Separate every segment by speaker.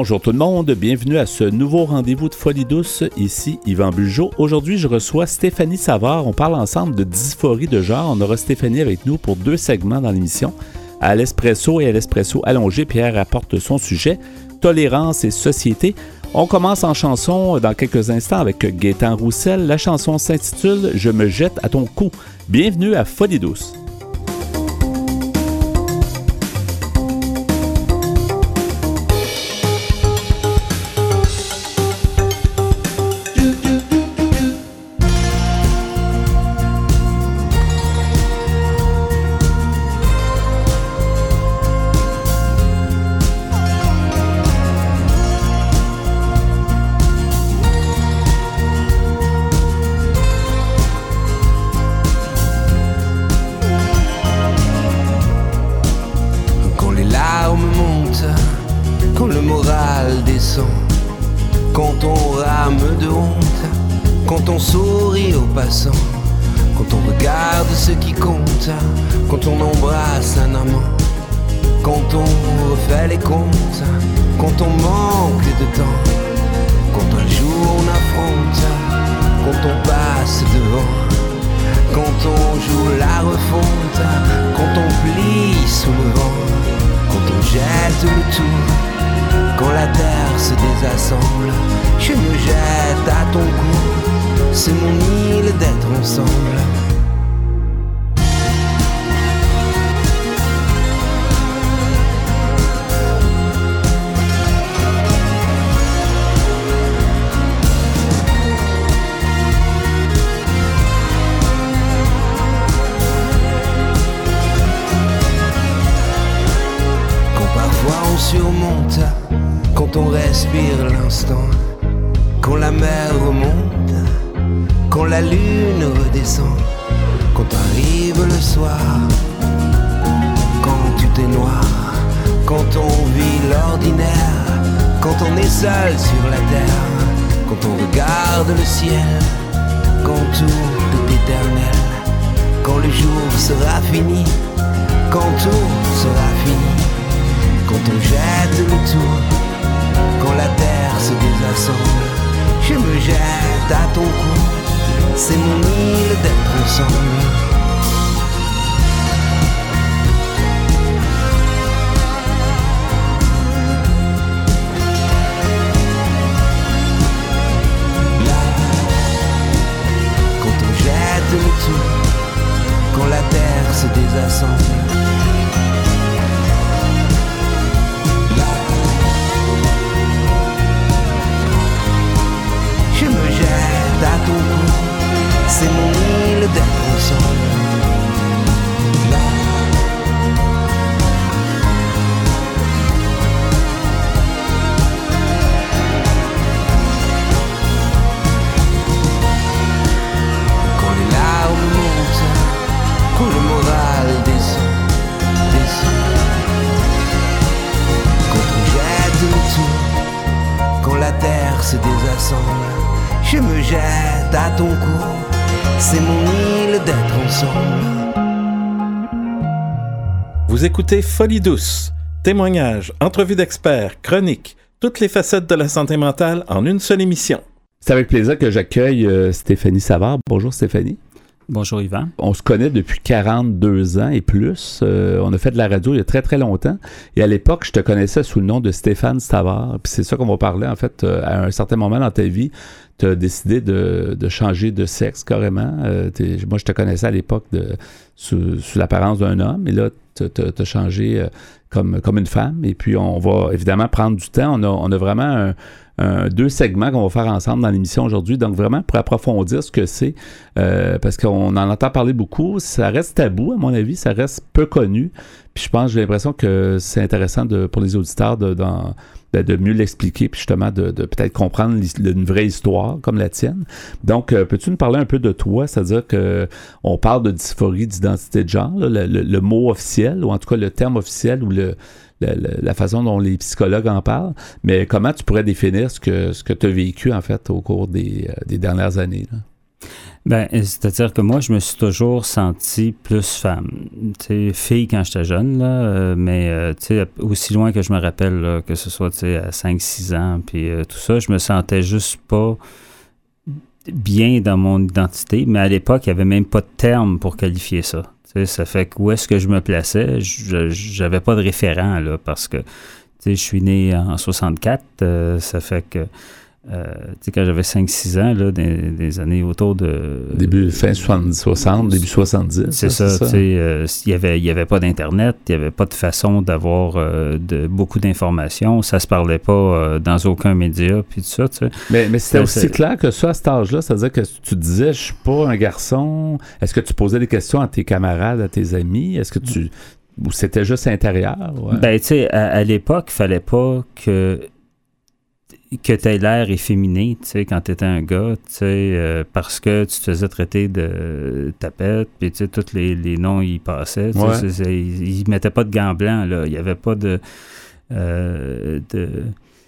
Speaker 1: Bonjour tout le monde, bienvenue à ce nouveau rendez-vous de Folie douce. Ici Yvan Bugeaud. Aujourd'hui, je reçois Stéphanie Savard. On parle ensemble de dysphorie de genre. On aura Stéphanie avec nous pour deux segments dans l'émission. À l'espresso et à l'espresso allongé, Pierre apporte son sujet tolérance et société. On commence en chanson dans quelques instants avec Gaétan Roussel. La chanson s'intitule Je me jette à ton cou. Bienvenue à Folie douce.
Speaker 2: quand la terre se désassemble. Je me jette à ton cou, c'est mon île d'être ensemble. l'instant, quand la mer remonte, quand la lune redescend, quand arrive le soir, quand tout est noir, quand on vit l'ordinaire, quand on est seul sur la terre, quand on regarde le ciel, quand tout est éternel, quand le jour sera fini, quand tout sera fini, quand on jette le tour quand la terre se désassemble, je me jette à ton cou, c'est mon île d'être ensemble.
Speaker 1: Vous écoutez Folie douce, témoignages, entrevues d'experts, chroniques, toutes les facettes de la santé mentale en une seule émission. C'est avec plaisir que j'accueille euh, Stéphanie Savard. Bonjour Stéphanie.
Speaker 3: Bonjour Yvan.
Speaker 1: On se connaît depuis 42 ans et plus. Euh, on a fait de la radio il y a très très longtemps. Et à l'époque, je te connaissais sous le nom de Stéphane Savard. Puis c'est ça qu'on va parler en fait euh, à un certain moment dans ta vie. Tu as décidé de, changer de sexe carrément. Euh, moi, je te connaissais à l'époque sous, sous l'apparence d'un homme. Et là, tu as, changé comme, comme une femme. Et puis, on va évidemment prendre du temps. On a, on a vraiment deux segments qu'on va faire ensemble dans l'émission aujourd'hui. Donc, vraiment, pour approfondir ce que c'est, euh, parce qu'on en entend parler beaucoup, ça reste tabou, à mon avis, ça reste peu connu. Puis je pense, j'ai l'impression que c'est intéressant de, pour les auditeurs de, ben, de mieux l'expliquer, puis justement de, peut-être comprendre une vraie histoire comme la tienne. Donc, euh, peux-tu nous parler un peu de toi? C'est-à-dire que on parle de dysphorie d'identité de genre, le, mot officiel, ou en tout cas le terme officiel, ou le, la, façon dont les psychologues en parlent, mais comment tu pourrais définir ce que, ce que tu as vécu en fait au cours des, euh, des dernières années?
Speaker 3: Ben, c'est-à-dire que moi, je me suis toujours senti plus femme. Sais, fille quand j'étais jeune, là, euh, mais euh, aussi loin que je me rappelle, que ce soit à 5-6 ans, puis euh, tout ça, je me sentais juste pas bien dans mon identité. Mais à l'époque, il n'y avait même pas de terme pour qualifier ça. Tu sais, ça fait que où est-ce que je me plaçais, j'avais pas de référent, là, parce que je suis né en 64, ça fait que euh, tu sais, quand j'avais 5-6 ans, là, des, années autour de.
Speaker 1: Début, fin 60, début 70.
Speaker 3: C'est ça, tu sais, euh, il n'y avait, y avait pas d'Internet, il n'y avait pas de façon d'avoir euh, de, beaucoup d'informations, ça se parlait pas dans aucun média, puis tout ça, tu sais.
Speaker 1: Mais, mais c'était aussi clair que ça, à cet âge-là, c'est-à-dire que tu disais, je suis pas un garçon. Est-ce que tu posais des questions à tes camarades, à tes amis? Est-ce que tu. Ou c'était juste intérieur?
Speaker 3: Ben, tu sais, à, à l'époque, il fallait pas que que tu aies l'air efféminé, tu sais, quand tu étais un gars, tu sais, euh, parce que tu te faisais traiter de tapette, puis tu sais, tous les, noms y passaient. Ils, ne mettaient pas de gants blancs, là. Il n'y avait pas de. Euh, de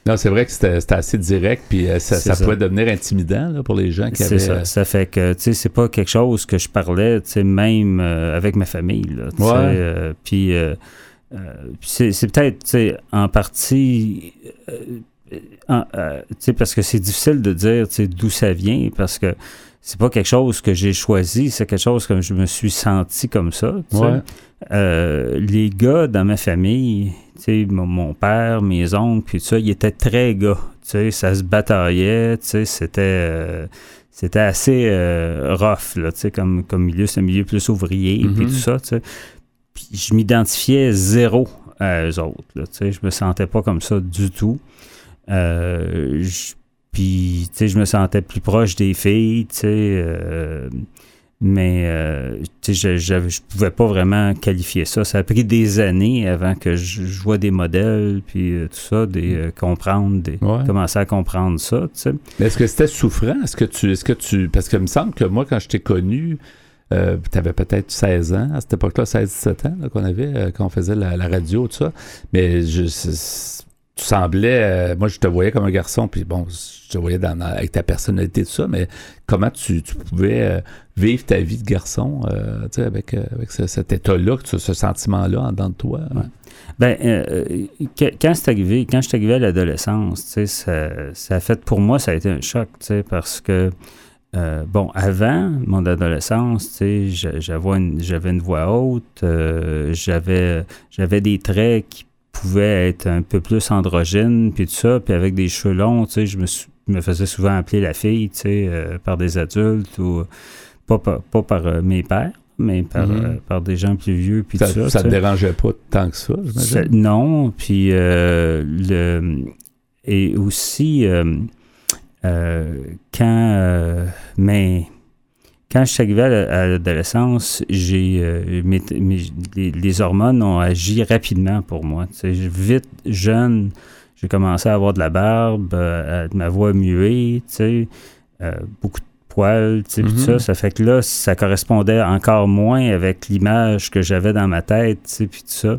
Speaker 1: non, c'est vrai que c'était assez direct, puis euh, ça, pouvait devenir intimidant là, pour les gens qui avaient...
Speaker 3: Ça. ça fait que, tu sais, c'est pas quelque chose que je parlais, tu sais, même avec ma famille, là, tu sais, puis... c'est peut-être, tu sais, en partie euh, parce que c'est difficile de dire d'où ça vient, parce que c'est pas quelque chose que j'ai choisi, c'est quelque chose que je me suis senti comme ça. Euh, les gars dans ma famille, mon, mon père, mes oncles, puis ça, ils étaient très gars. Ça se bataillait, c'était euh, c'était assez rough, là, comme, comme milieu, c'est un milieu plus ouvrier, puis mm-hmm. tout ça. Puis je m'identifiais zéro à eux autres. Là, je me sentais pas comme ça du tout. Euh, puis, tu sais, je me sentais plus proche des filles, tu sais. Euh, mais, euh, tu sais, je, je, pouvais pas vraiment qualifier ça. Ça a pris des années avant que je, vois des modèles, puis tout ça, des comprendre, des, commencer à comprendre ça, tu sais.
Speaker 1: Mais est-ce que c'était souffrant? Est-ce que tu, est-ce que tu, parce que il me semble que moi, quand je t'ai connu, tu avais peut-être 16 ans, à cette époque-là, 16-17 ans, qu'on avait, quand on faisait la, la, radio, tout ça. Mais je, tu semblais, euh, moi je te voyais comme un garçon, puis bon, je te voyais dans, avec ta personnalité, tout ça, mais comment tu, pouvais euh, vivre ta vie de garçon, euh, tu sais, avec, cet état-là, ce, sentiment-là en dedans de toi?
Speaker 3: Ben, quand c'est arrivé, quand je suis arrivé à l'adolescence, tu sais, ça, ça, a fait, pour moi, ça a été un choc, tu sais, parce que, bon, avant mon adolescence, tu sais, j'avais une, une voix haute, j'avais, j'avais des traits qui pouvait être un peu plus androgyne, puis tout ça, puis avec des cheveux longs, tu sais, je me, me faisais souvent appeler la fille, tu sais, euh, par des adultes ou pas, pas, par euh, mes pères, mais par, mm-hmm. euh, par des gens plus vieux, puis
Speaker 1: ça,
Speaker 3: tout ça.
Speaker 1: Ça te dérangeait pas tant que ça, j'imagine?
Speaker 3: Non, puis le... Et aussi, quand... mais quand je suis arrivé à l'adolescence, j'ai euh, les, hormones ont agi rapidement pour moi. vite, jeune, j'ai commencé à avoir de la barbe, euh, ma voix muée, euh, beaucoup de poils, tout mm-hmm. ça. Ça fait que là, ça correspondait encore moins avec l'image que j'avais dans ma tête, puis tout ça.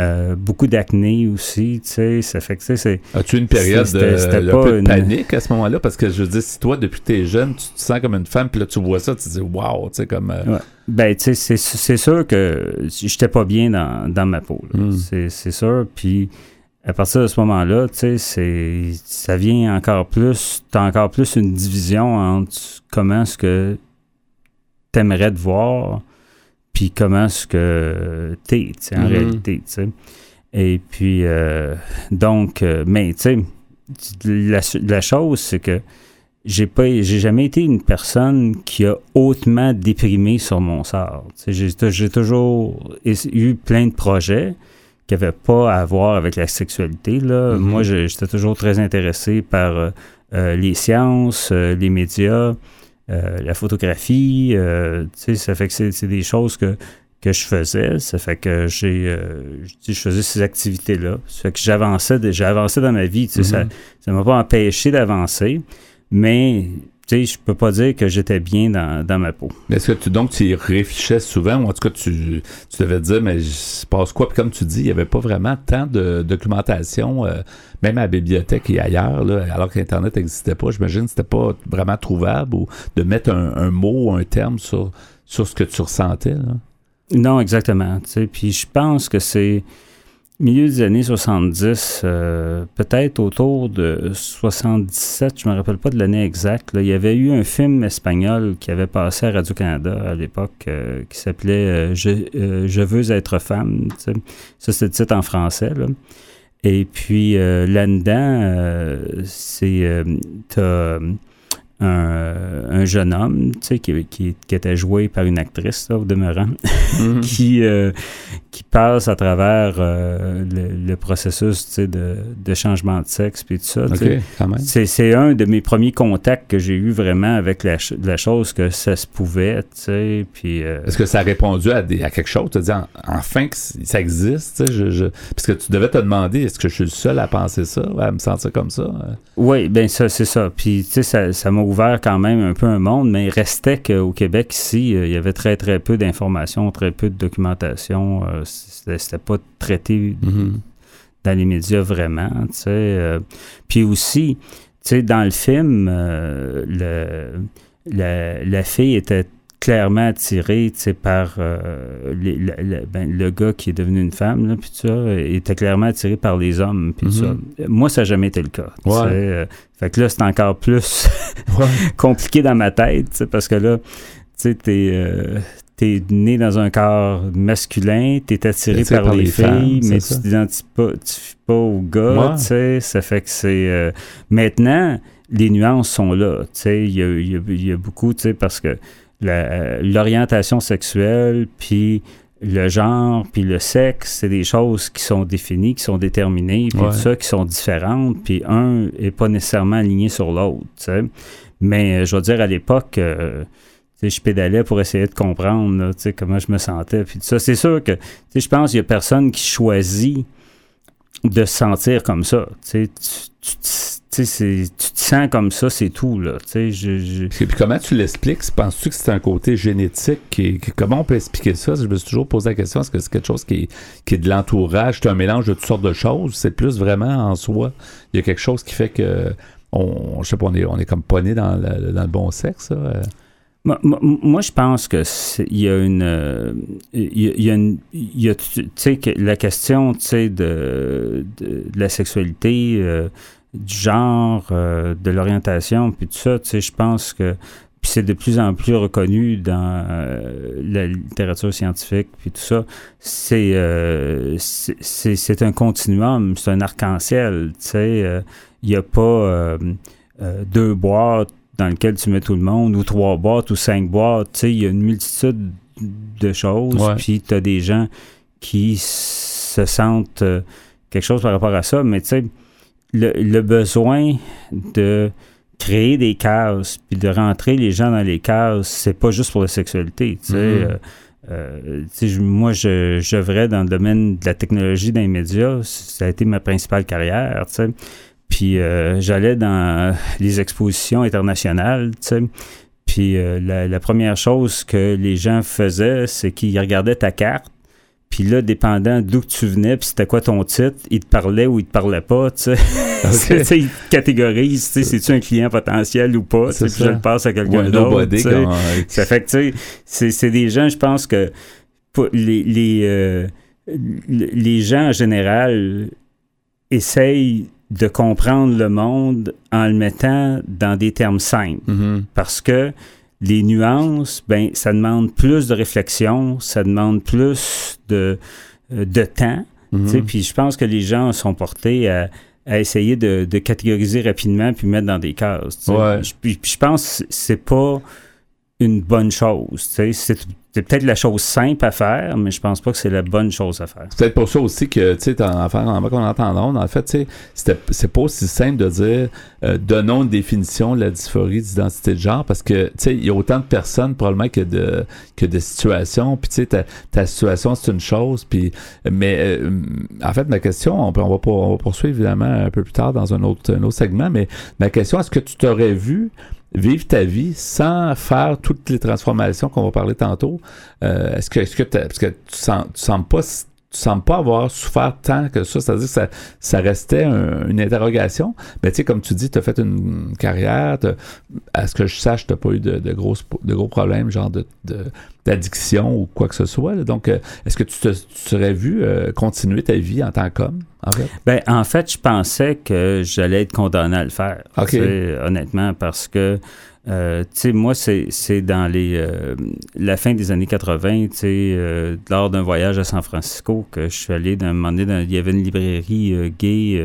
Speaker 3: Euh, beaucoup d'acné aussi, tu sais, ça fait que, tu sais,
Speaker 1: As-tu une période de, un peu de panique à ce moment-là? Parce que je veux dire, si toi, depuis que t'es jeune, tu te sens comme une femme, puis là, tu vois ça, tu te dis, wow, tu sais, comme... Euh,
Speaker 3: ben, tu sais, c'est sûr que j'étais pas bien dans, ma peau, hmm. c'est sûr, puis à partir de ce moment-là, tu sais, ça vient encore plus, t'as encore plus une division entre comment est-ce que t'aimerais te voir, puis comment est-ce que t'es, en mm-hmm. réalité, tu sais. Et puis, euh, donc, euh, mais tu sais, la, la, chose, c'est que j'ai pas j'ai jamais été une personne qui a hautement déprimé sur mon sort. J'ai toujours eu plein de projets qui n'avaient pas à voir avec la sexualité. Là. Mm-hmm. Moi, j'étais toujours très intéressé par euh, les sciences, les médias. Euh, la photographie, euh, ça fait que c'est des choses que, que je faisais. Ça fait que j'ai, euh, je faisais ces activités-là. Ça fait que j'avançais, j'ai avancé dans ma vie. Ça ne mm-hmm. m'a pas empêché d'avancer, mais sais, je peux pas dire que j'étais bien dans, ma peau.
Speaker 1: Est-ce que tu, donc, tu y réfléchissais souvent, ou en tout cas, tu, tu devais te dire, mais je passe quoi? Puis comme tu dis, il n'y avait pas vraiment tant de documentation, euh, même à la bibliothèque et ailleurs, là, alors qu'Internet n'existait pas. J'imagine que c'était pas vraiment trouvable, ou de mettre un, mot, un terme sur, sur ce que tu ressentais.
Speaker 3: Non, exactement. Puis je pense que c'est milieu des années 70, euh, peut-être autour de 77, je me rappelle pas de l'année exacte, il y avait eu un film espagnol qui avait passé à Radio-Canada à l'époque euh, qui s'appelait euh, je, veux être femme. Ça, c'est le titre en français. Et puis là-dedans, c'est un, jeune homme, tu sais, qui, qui, était joué par une actrice, au demeurant, mhm. qui, euh, qui passe à travers euh, le, processus, de, de, changement de sexe, puis tout ça. c'est, un de mes premiers contacts que j'ai eu vraiment avec la, la, chose que ça se pouvait, tu sais, puis...
Speaker 1: Euh, Est-ce que ça a répondu à, des, à quelque chose? Tu dis, enfin que ça existe, sais, je, parce que tu devais te demander, est-ce que je suis le seul à penser ça, à me sentir comme ça?
Speaker 3: Oui, bien ça, c'est ça. Puis, tu sais, ça, ça m'a ouvert quand même un peu un monde, mais il restait qu'au Québec, ici, euh, il y avait très, très peu d'informations, très peu de documentation. Euh, c'était pas traité mm-hmm. dans les médias vraiment, tu sais. Euh. puis aussi, tu sais, dans le film, le, la, fille était clairement attiré par euh, ben, le gars qui est devenu une femme, là, puis ça, était clairement attiré par les hommes, puis ça. Mm-hmm. Moi, ça n'a jamais été le cas. Euh, fait que là, c'est encore plus compliqué dans ma tête, parce que là, tu sais, t'es... Euh, t'es né dans un corps masculin, t'es attiré par, les, filles, mais tu t'identifies pas, pas au gars, tu sais, ça fait que c'est... maintenant, les nuances sont là, tu sais, il y a, y a, beaucoup, tu sais, parce que l'orientation sexuelle, puis le genre, puis le sexe, c'est des choses qui sont définies, qui sont déterminées, puis tout ça, qui sont différentes, puis un n'est pas nécessairement aligné sur l'autre. Mais euh, je veux dire, à l'époque, euh, je pédalais pour essayer de comprendre comment je me sentais, puis ça. C'est sûr que je pense qu'il n'y a personne qui choisit de se sentir comme ça. Tu, tu, tu te sens comme ça, c'est tout. Là, je,
Speaker 1: Puis comment tu l'expliques? Penses-tu que c'est un côté génétique? Qui, comment on peut expliquer ça? Je me suis toujours posé la question, est-ce que c'est quelque chose qui est, de l'entourage? C'est un mélange de toutes sortes de choses? C'est plus vraiment en soi? Il y a quelque chose qui fait que on, je sais pas, on est, on est comme pas né dans le, dans le bon sexe?
Speaker 3: Moi, je pense que il y a une, il y a, une, tu sais, la question, tu sais, de, de, la sexualité, euh, du genre, euh, de l'orientation, puis tout ça, tu sais, je pense que puis c'est de plus en plus reconnu dans euh, la littérature scientifique, puis tout ça. C'est c'est un continuum, c'est un arc-en-ciel, tu sais. Il n'y a pas deux boîtes dans lequel tu mets tout le monde, ou trois boîtes, ou cinq boîtes. Tu sais, il y a une multitude de choses. Puis tu as des gens qui se sentent euh, quelque chose par rapport à ça. Mais tu sais, le, besoin de créer des cases, puis de rentrer les gens dans les cases, c'est pas juste pour la sexualité. Tu sais. Mm-hmm. Euh, euh, moi, je, je dans le domaine de la technologie dans les médias. Ça a été ma principale carrière. Tu sais. Puis euh, j'allais dans les expositions internationales, tu sais. Puis euh, la, première chose que les gens faisaient, c'est qu'ils regardaient ta carte. Puis là, dépendant d'où tu venais, puis c'était quoi ton titre, ils te parlaient ou ils te parlaient pas, tu sais. ils te catégorisent, tu sais, c'est-tu un client potentiel ou pas, puis je le passe à quelqu'un d'autre, Ça fait que, tu sais, c'est des gens, je pense que les, les, euh, les gens en général essayent de comprendre le monde en le mettant dans des termes simples. Mm-hmm. Parce que les nuances, ben, ça demande plus de réflexion, ça demande plus de, euh, de temps. Mm-hmm. Puis je pense que les gens sont portés à, à essayer de, de, catégoriser rapidement puis mettre dans des cases. Ouais. Puis, je pense que c'est pas une bonne chose. C'est c'est peut-être la chose simple à faire, mais je pense pas que c'est la bonne chose à faire.
Speaker 1: C'est peut-être pour ça aussi que, tu sais, en faire en qu'on entend en fait, tu sais, c'est pas aussi simple de dire euh, donnons une définition de la dysphorie d'identité de genre parce que, tu sais, il y a autant de personnes probablement que de, que de situations, puis tu sais, ta, ta, situation c'est une chose, puis, mais euh, en fait, ma question, on, on, va, on va poursuivre évidemment un peu plus tard dans un autre, un autre segment, mais ma question, est-ce que tu t'aurais vu vivre ta vie sans faire toutes les transformations qu'on va parler tantôt. Euh, est-ce que, est-ce que, parce que tu sens, tu sens pas tu sembles pas avoir souffert tant que ça. C'est-à-dire que ça, ça restait une interrogation. Mais tu sais, comme tu dis, tu as fait une carrière. À ce que je sache, tu n'as pas eu de, de, gros, de gros problèmes, genre de, d'addiction ou quoi que ce soit. Donc, euh, est-ce que tu te serais vu euh, continuer ta vie en tant qu'homme, en fait?
Speaker 3: Ben, en fait, je pensais que j'allais être condamné à le faire.
Speaker 1: OK.
Speaker 3: Honnêtement, parce que euh, tu sais, moi, c'est dans les euh, la fin des années 80, tu sais, euh, lors d'un voyage à San Francisco, que je suis allé d'un moment donné, il y avait une librairie gay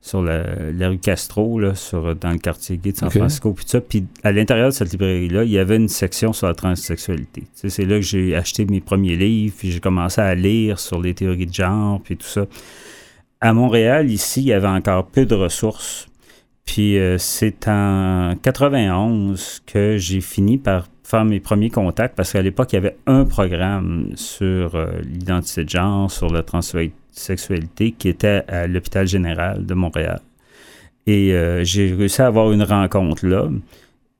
Speaker 3: sur la, rue Castro, là, sur, dans le quartier gay de San Francisco, puis ça. Puis à l'intérieur de cette librairie-là, il y avait une section sur la transsexualité. C'est là que j'ai acheté mes premiers livres, puis j'ai commencé à lire sur les théories de genre, puis tout ça. À Montréal, ici, il y avait encore peu de ressources puis euh, c'est en 91 que j'ai fini par faire mes premiers contacts parce qu'à l'époque, il y avait un programme sur euh, l'identité de genre, sur la transsexualité qui était à l'hôpital général de Montréal. Et euh, j'ai réussi à avoir une rencontre là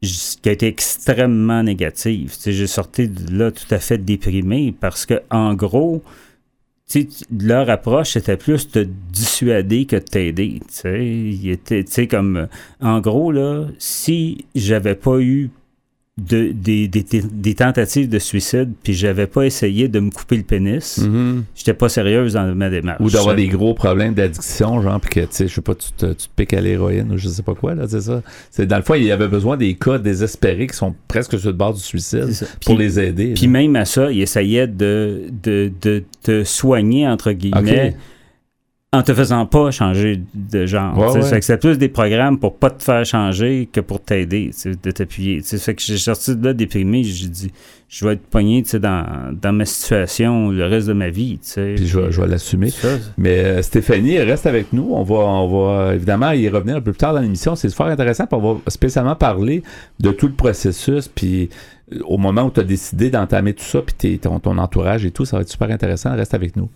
Speaker 3: qui a été extrêmement négative. J'ai sorti de là tout à fait déprimé parce que, en gros, leur approche, c'était plus de dissuader que de t'aider. Il était, comme, en gros, là, si j'avais pas eu de, des, des, tentatives de suicide, puis j'avais pas essayé de me couper le pénis, mm-hmm. j'étais pas sérieuse dans ma démarche.
Speaker 1: Ou d'avoir des gros problèmes d'addiction, genre, puis que, tu sais, je sais pas, tu te, tu te piques à l'héroïne ou je sais pas quoi, là, c'est ça. C'est, dans le fond, il y avait besoin des cas désespérés qui sont presque sur le bord du suicide pour les aider.
Speaker 3: Puis même à ça, il essayait de, de, de te soigner, entre guillemets en te faisant pas changer de genre. C'est plus des programmes pour pas te faire changer que pour t'aider, de t'appuyer. Fait que j'ai sorti de là déprimé, j'ai dit je vais être pogné dans, dans ma situation le reste de ma vie.
Speaker 1: Puis je vais, je vais l'assumer. Mais euh, Stéphanie, reste avec nous. On va, on va évidemment y revenir un peu plus tard dans l'émission. C'est fort intéressant. on va spécialement parler de tout le processus. Puis euh, au moment où tu as décidé d'entamer tout ça, puis ton, ton entourage et tout, ça va être super intéressant. Reste avec nous.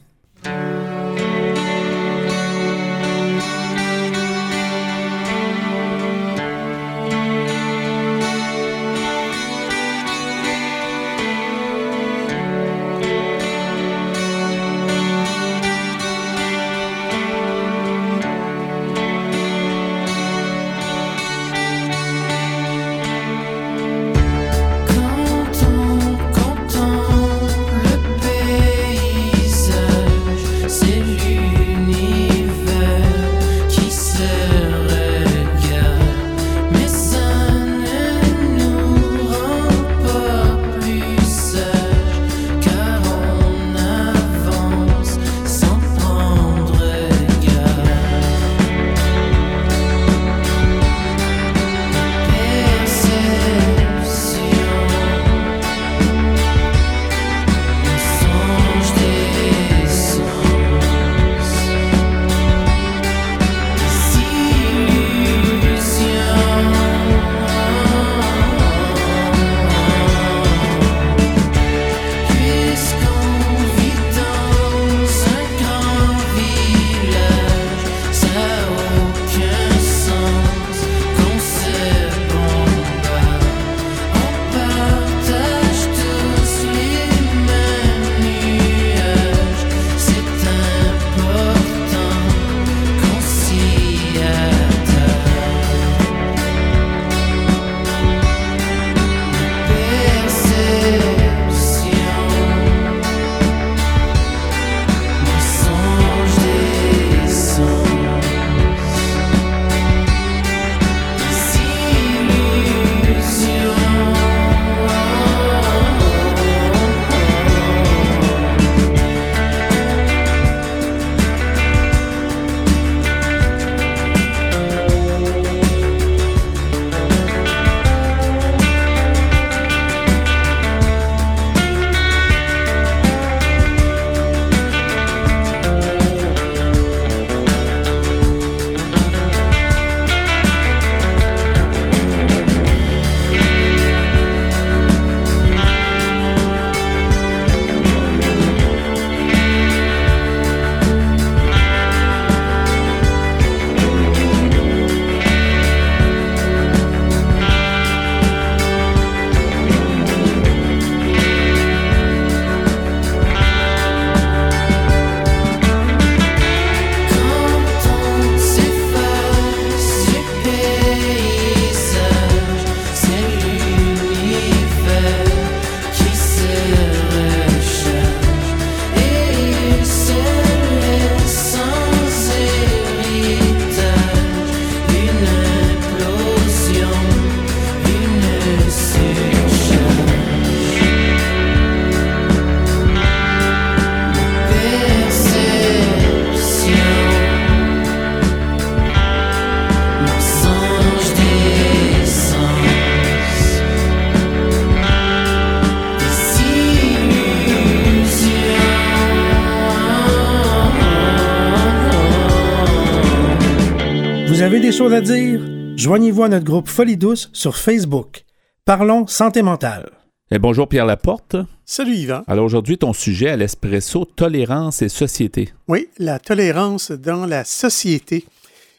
Speaker 4: Choses à dire? Joignez-vous à notre groupe Folie Douce sur Facebook. Parlons santé mentale.
Speaker 1: Et bonjour Pierre Laporte.
Speaker 5: Salut Yvan.
Speaker 1: Alors aujourd'hui, ton sujet à l'espresso, tolérance et société.
Speaker 5: Oui, la tolérance dans la société.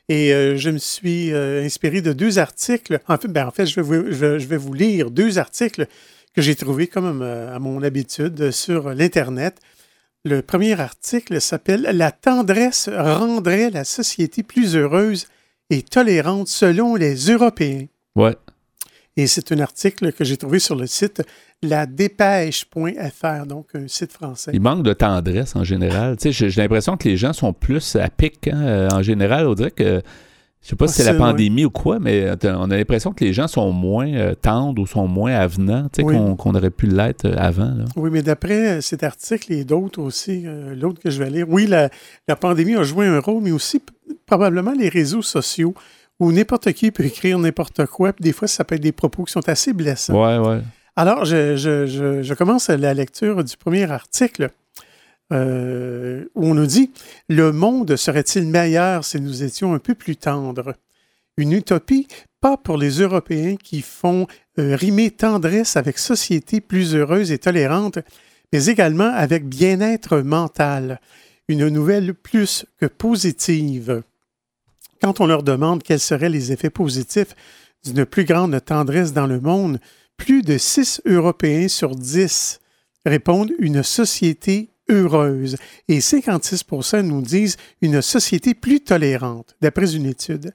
Speaker 5: Et euh, je me suis euh, inspiré de deux articles. En fait, ben, en fait je, vais vous, je, vais vous, lire deux articles que j'ai trouvés, comme euh, à mon habitude, sur l'Internet. Le premier article s'appelle La tendresse rendrait la société plus heureuse et tolérante selon les Européens.
Speaker 1: Ouais.
Speaker 5: Et c'est un article que j'ai trouvé sur le site ladépêche.fr, donc un site français.
Speaker 1: Il manque de tendresse en général. Tu sais, j'ai l'impression que les gens sont plus à pic. Hein, euh, en général, on dirait que. Je sais pas si c'est la pandémie ou quoi, mais on a l'impression que les gens sont moins euh, tendres ou sont moins avenants tu sais, qu'on aurait pu l'être euh, avant.
Speaker 5: Oui, mais d'après cet article et d'autres aussi, l'autre que je vais lire, oui, la, la, pandémie a joué un rôle, mais aussi probablement les réseaux sociaux où n'importe qui peut écrire n'importe quoi. Puis des fois, ça peut être des propos qui sont assez blessants.
Speaker 1: Ouais, ouais.
Speaker 5: Alors, je, je, je, commence la lecture du premier article euh, où on nous dit Le monde serait-il meilleur si nous étions un peu plus tendres? Une utopie, pas pour les Européens qui font euh, rimer tendresse avec société plus heureuse et tolérante, mais également avec bien-être mental. Une nouvelle plus que positive quand on leur demande quels seraient les effets positifs d'une plus grande tendresse dans le monde, plus de 6 Européens sur 10 répondent une société heureuse et 56% nous disent une société plus tolérante, d'après une étude.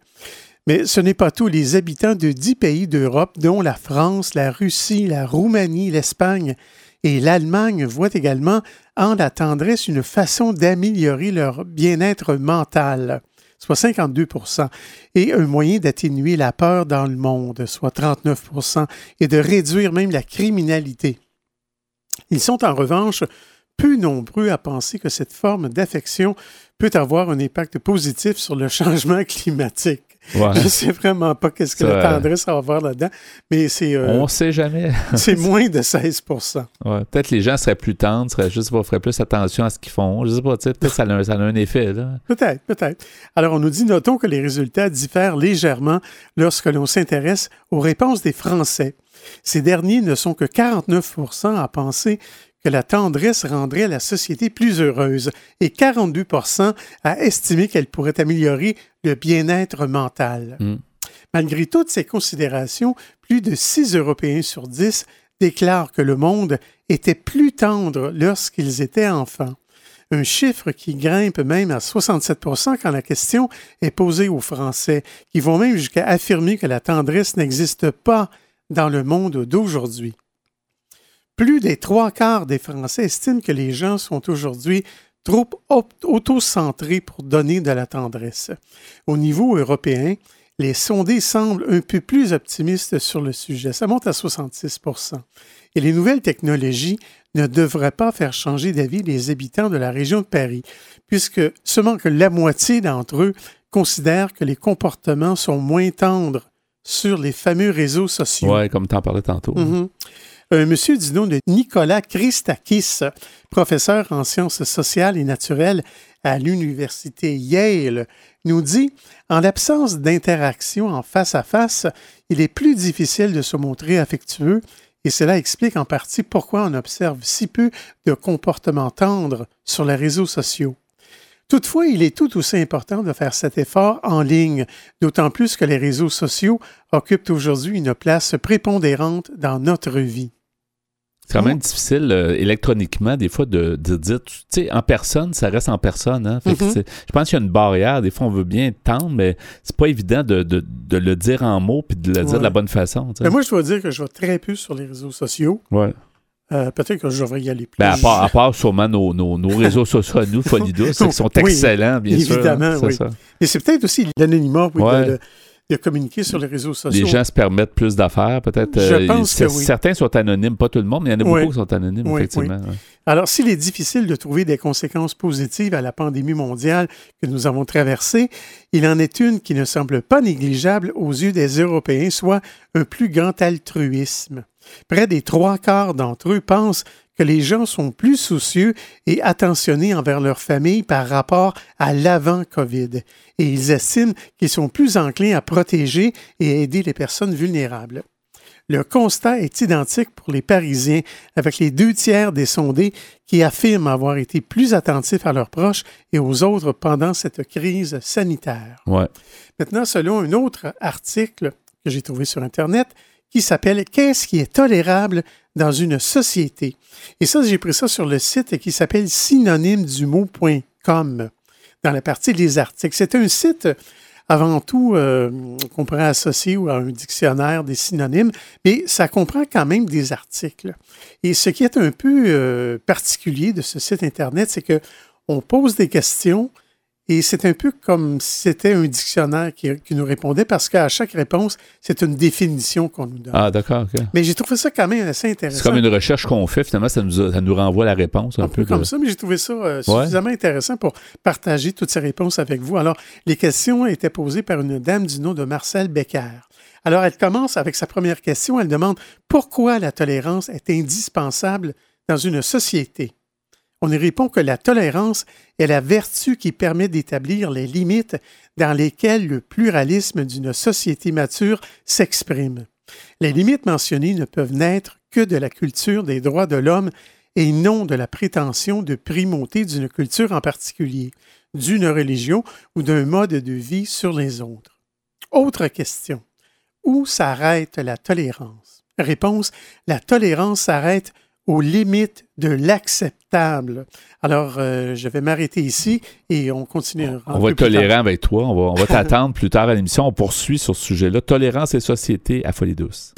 Speaker 5: Mais ce n'est pas tout. Les habitants de 10 pays d'Europe, dont la France, la Russie, la Roumanie, l'Espagne et l'Allemagne, voient également en la tendresse une façon d'améliorer leur bien-être mental soit 52% et un moyen d'atténuer la peur dans le monde, soit 39% et de réduire même la criminalité. Ils sont en revanche peu nombreux à penser que cette forme d'affection peut avoir un impact positif sur le changement climatique. Je ne sais vraiment pas qu'est-ce que la tendresse va avoir là-dedans, mais c'est...
Speaker 1: Euh, on ne sait jamais.
Speaker 5: c'est moins de 16%
Speaker 1: Peut-être les gens seraient plus tendres, seraient juste, feraient plus attention à ce qu'ils font. Je ne sais pas, peut-être ça, a, ça a un effet.
Speaker 5: Peut-être, peut-être. Alors, on nous dit, notons que les résultats diffèrent légèrement lorsque l'on s'intéresse aux réponses des Français. Ces derniers ne sont que 49% à penser que la tendresse rendrait la société plus heureuse et 42 à estimer qu'elle pourrait améliorer le bien-être mental. Mm. Malgré toutes ces considérations, plus de 6 Européens sur 10 déclarent que le monde était plus tendre lorsqu'ils étaient enfants. Un chiffre qui grimpe même à 67% quand la question est posée aux Français, qui vont même jusqu'à affirmer que la tendresse n'existe pas dans le monde d'aujourd'hui. Plus des trois quarts des Français estiment que les gens sont aujourd'hui trop auto-centrés pour donner de la tendresse. Au niveau européen, les sondés semblent un peu plus optimistes sur le sujet. Ça monte à 66% Et les nouvelles technologies ne devraient pas faire changer d'avis les habitants de la région de Paris, puisque seulement que la moitié d'entre eux considèrent que les comportements sont moins tendres sur les fameux réseaux sociaux.
Speaker 1: Oui, comme tu en parlais tantôt.
Speaker 5: Mm-hmm. Un monsieur du nom de Nicolas Christakis, professeur en sciences sociales et naturelles à l'université Yale, nous dit En l'absence d'interaction en face à face, il est plus difficile de se montrer affectueux et cela explique en partie pourquoi on observe si peu de comportements tendres sur les réseaux sociaux. Toutefois, il est tout aussi important de faire cet effort en ligne, d'autant plus que les réseaux sociaux occupent aujourd'hui une place prépondérante dans notre vie.
Speaker 1: C'est quand même difficile euh, électroniquement, des fois, de, dire, tu sais, en personne, ça reste en personne. Hein? Mm-hmm. Je pense qu'il y a une barrière. Des fois, on veut bien tendre, mais c'est pas évident de, le dire en mots puis de le dire de la bonne façon.
Speaker 5: Mais moi, je dois dire que je vais très peu sur les réseaux sociaux.
Speaker 1: Ouais.
Speaker 5: Euh, peut-être que je devrais y aller plus.
Speaker 1: Ben, à, part, à, part, sûrement nos, nos, nos réseaux sociaux à nous, Folidos, qui sont excellents, bien
Speaker 5: sûr. Évidemment, oui. Ça. Et c'est peut-être aussi l'anonymat oui, de, de, communiquer sur les réseaux sociaux.
Speaker 1: Les gens se permettent plus d'affaires, peut-être.
Speaker 5: Je euh, pense que oui.
Speaker 1: Certains sont anonymes, pas tout le monde, mais il y en a beaucoup qui sont anonymes, effectivement.
Speaker 5: Alors, s'il est difficile de trouver des conséquences positives à la pandémie mondiale que nous avons traversée, il en est une qui ne semble pas négligeable aux yeux des Européens, soit un plus grand altruisme. Près des trois quarts d'entre eux pensent que les gens sont plus soucieux et attentionnés envers leur famille par rapport à l'avant-COVID et ils estiment qu'ils sont plus enclins à protéger et aider les personnes vulnérables. Le constat est identique pour les Parisiens, avec les deux tiers des sondés qui affirment avoir été plus attentifs à leurs proches et aux autres pendant cette crise sanitaire.
Speaker 1: Ouais.
Speaker 5: Maintenant, selon un autre article que j'ai trouvé sur Internet, qui s'appelle Qu'est-ce qui est tolérable dans une société? Et ça, j'ai pris ça sur le site qui s'appelle synonyme du mot.com dans la partie des articles. C'est un site avant tout euh, qu'on pourrait associer à un dictionnaire des synonymes, mais ça comprend quand même des articles. Et ce qui est un peu euh, particulier de ce site Internet, c'est que on pose des questions et c'est un peu comme si c'était un dictionnaire qui, nous répondait parce qu'à chaque réponse, c'est une définition qu'on nous donne.
Speaker 1: Ah, d'accord.
Speaker 5: Mais j'ai trouvé ça quand même assez intéressant.
Speaker 1: C'est comme une recherche qu'on fait, finalement, ça nous, ça nous renvoie la réponse. Un,
Speaker 5: un peu, comme ça, mais j'ai trouvé ça euh, suffisamment intéressant pour partager toutes ces réponses avec vous. Alors, les questions étaient posées par une dame du nom de Marcel Becker. Alors, elle commence avec sa première question. Elle demande pourquoi la tolérance est indispensable dans une société? On y répond que la tolérance est la vertu qui permet d'établir les limites dans lesquelles le pluralisme d'une société mature s'exprime. Les limites mentionnées ne peuvent naître que de la culture des droits de l'homme et non de la prétention de primauté d'une culture en particulier, d'une religion ou d'un mode de vie sur les autres. Autre question. Où s'arrête la tolérance? Réponse. La tolérance s'arrête aux limites de Alors, euh, je vais m'arrêter ici et on continue.
Speaker 1: On va être tolérant avec toi. On va, on va t'attendre plus tard à l'émission. On poursuit sur ce sujet-là. Tolérance et société à Folie douce.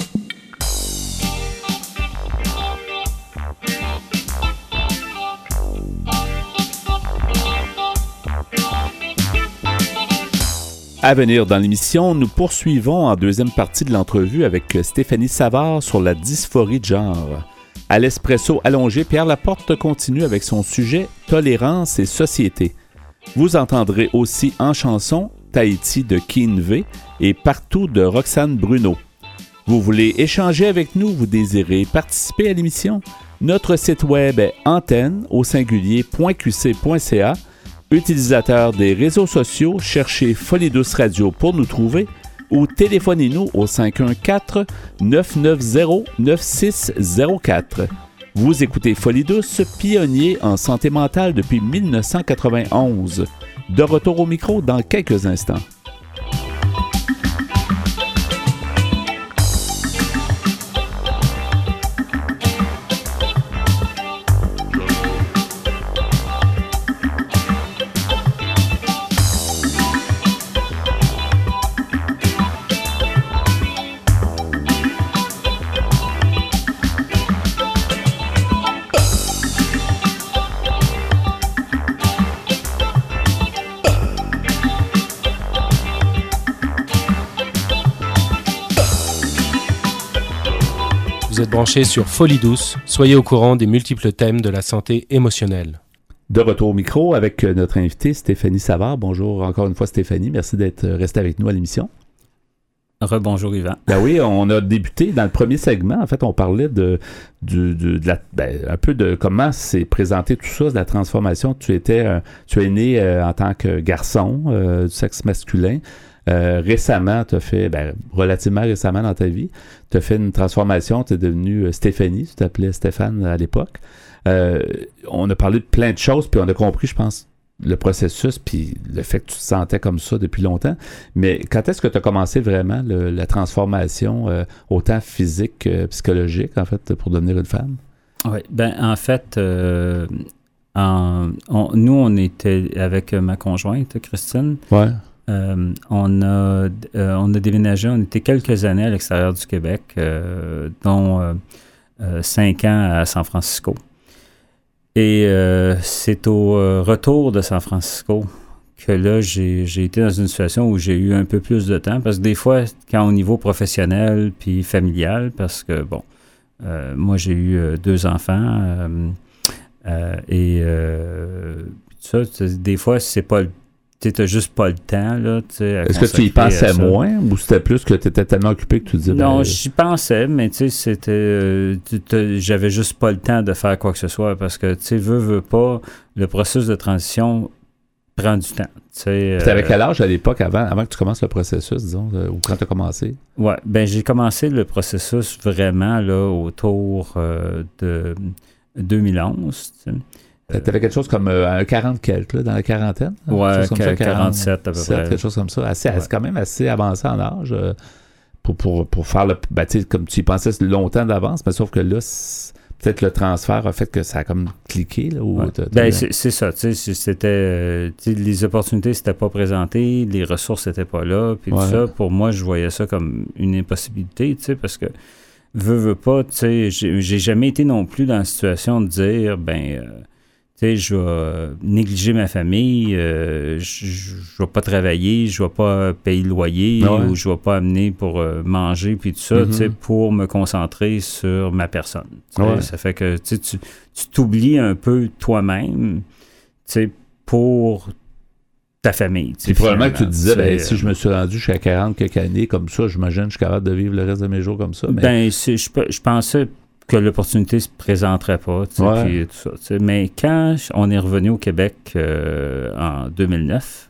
Speaker 1: À venir dans l'émission, nous poursuivons en deuxième partie de l'entrevue avec Stéphanie Savard sur la dysphorie de genre. À l'espresso allongé, Pierre Laporte continue avec son sujet Tolérance et société. Vous entendrez aussi en chanson Tahiti de Keen V et Partout de Roxane Bruno. Vous voulez échanger avec nous, vous désirez participer à l'émission? Notre site web est antenne au singulier.qc.ca. Utilisateur des réseaux sociaux, cherchez Folie Douce Radio pour nous trouver ou téléphonez-nous au 514-990-9604. Vous écoutez Folie Douce, pionnier en santé mentale depuis 1991. De retour au micro dans quelques instants.
Speaker 6: Sur Folie Douce. Soyez au courant des multiples thèmes de la santé émotionnelle.
Speaker 1: De retour au micro avec euh, notre invitée Stéphanie Savard. Bonjour encore une fois Stéphanie. Merci d'être euh, restée avec nous à l'émission.
Speaker 3: Rebonjour Yvan.
Speaker 1: Ben oui, on a débuté dans le premier segment. En fait, on parlait de, de, la, ben, un peu de comment s'est présenté tout ça, de la transformation. Tu étais, tu es né euh, en tant que garçon du sexe masculin. Euh, récemment, tu as fait, ben, relativement récemment dans ta vie, tu as fait une transformation, tu es devenu euh, Stéphanie, tu t'appelais Stéphane à l'époque. Euh, on a parlé de plein de choses, puis on a compris, je pense, le processus, puis le fait que tu te sentais comme ça depuis longtemps. Mais quand est-ce que tu as commencé vraiment la transformation, autant physique que psychologique, en fait, pour devenir une femme?
Speaker 3: Oui, ben en fait, en, nous, on était avec ma conjointe, Christine.
Speaker 1: Ouais.
Speaker 3: Euh, on, a, euh, on a déménagé, on était quelques années à l'extérieur du Québec, euh, dont cinq ans à San Francisco. Et c'est au retour de San Francisco que là, j'ai été dans une situation où j'ai eu un peu plus de temps, parce que des fois, quand au niveau professionnel puis familial, parce que, bon, moi, j'ai eu deux enfants, et ça, des fois, c'est pas le tu n'as juste pas le temps. Là,
Speaker 1: Est-ce que tu y pensais moins ou c'était plus que tu étais tellement occupé que tu disais.
Speaker 3: Non,
Speaker 1: ben,
Speaker 3: j'y pensais, mais tu sais, c'était. Euh, j'avais juste pas le temps de faire quoi que ce soit parce que, tu sais, veux, veux pas, le processus de transition prend du temps. Tu
Speaker 1: avais euh, quel âge à l'époque avant, avant que tu commences le processus, disons, ou quand tu as commencé?
Speaker 3: Oui, ben j'ai commencé le processus vraiment là, autour euh, de 2011.
Speaker 1: Tu avais quelque chose comme euh, un 40 quelque, dans la quarantaine?
Speaker 3: Ouais, 47 à peu près.
Speaker 1: Quelque chose comme ça. Assez, quand même assez avancé en âge euh, pour, pour, pour, faire le. Ben, comme tu y pensais longtemps d'avance, mais sauf que là, peut-être le transfert a fait que ça a comme cliqué. Là,
Speaker 3: ben, c'est ça. C'était, euh, les opportunités s'étaient pas présentées, les ressources n'étaient pas là. Puis tout ça, pour moi, je voyais ça comme une impossibilité, parce que veux, veux pas, j'ai jamais été non plus dans la situation de dire, ben sais, je vais négliger ma famille, euh, je, je, vais pas travailler, je vais pas payer le loyer ou je vais pas amener pour euh, manger puis tout ça, tu sais, mm-hmm. pour me concentrer sur ma personne. Ça fait que tu t'oublies un peu toi-même, tu sais, pour ta famille.
Speaker 1: C'est probablement que tu disais, ben, si je me suis rendu jusqu'à 40 quelques années comme ça, j'imagine que je suis capable de vivre le reste de mes jours comme ça.
Speaker 3: Ben, je, je pensais que l'opportunité se présenterait pas. tout ça, Mais quand on est revenu au Québec euh, en 2009,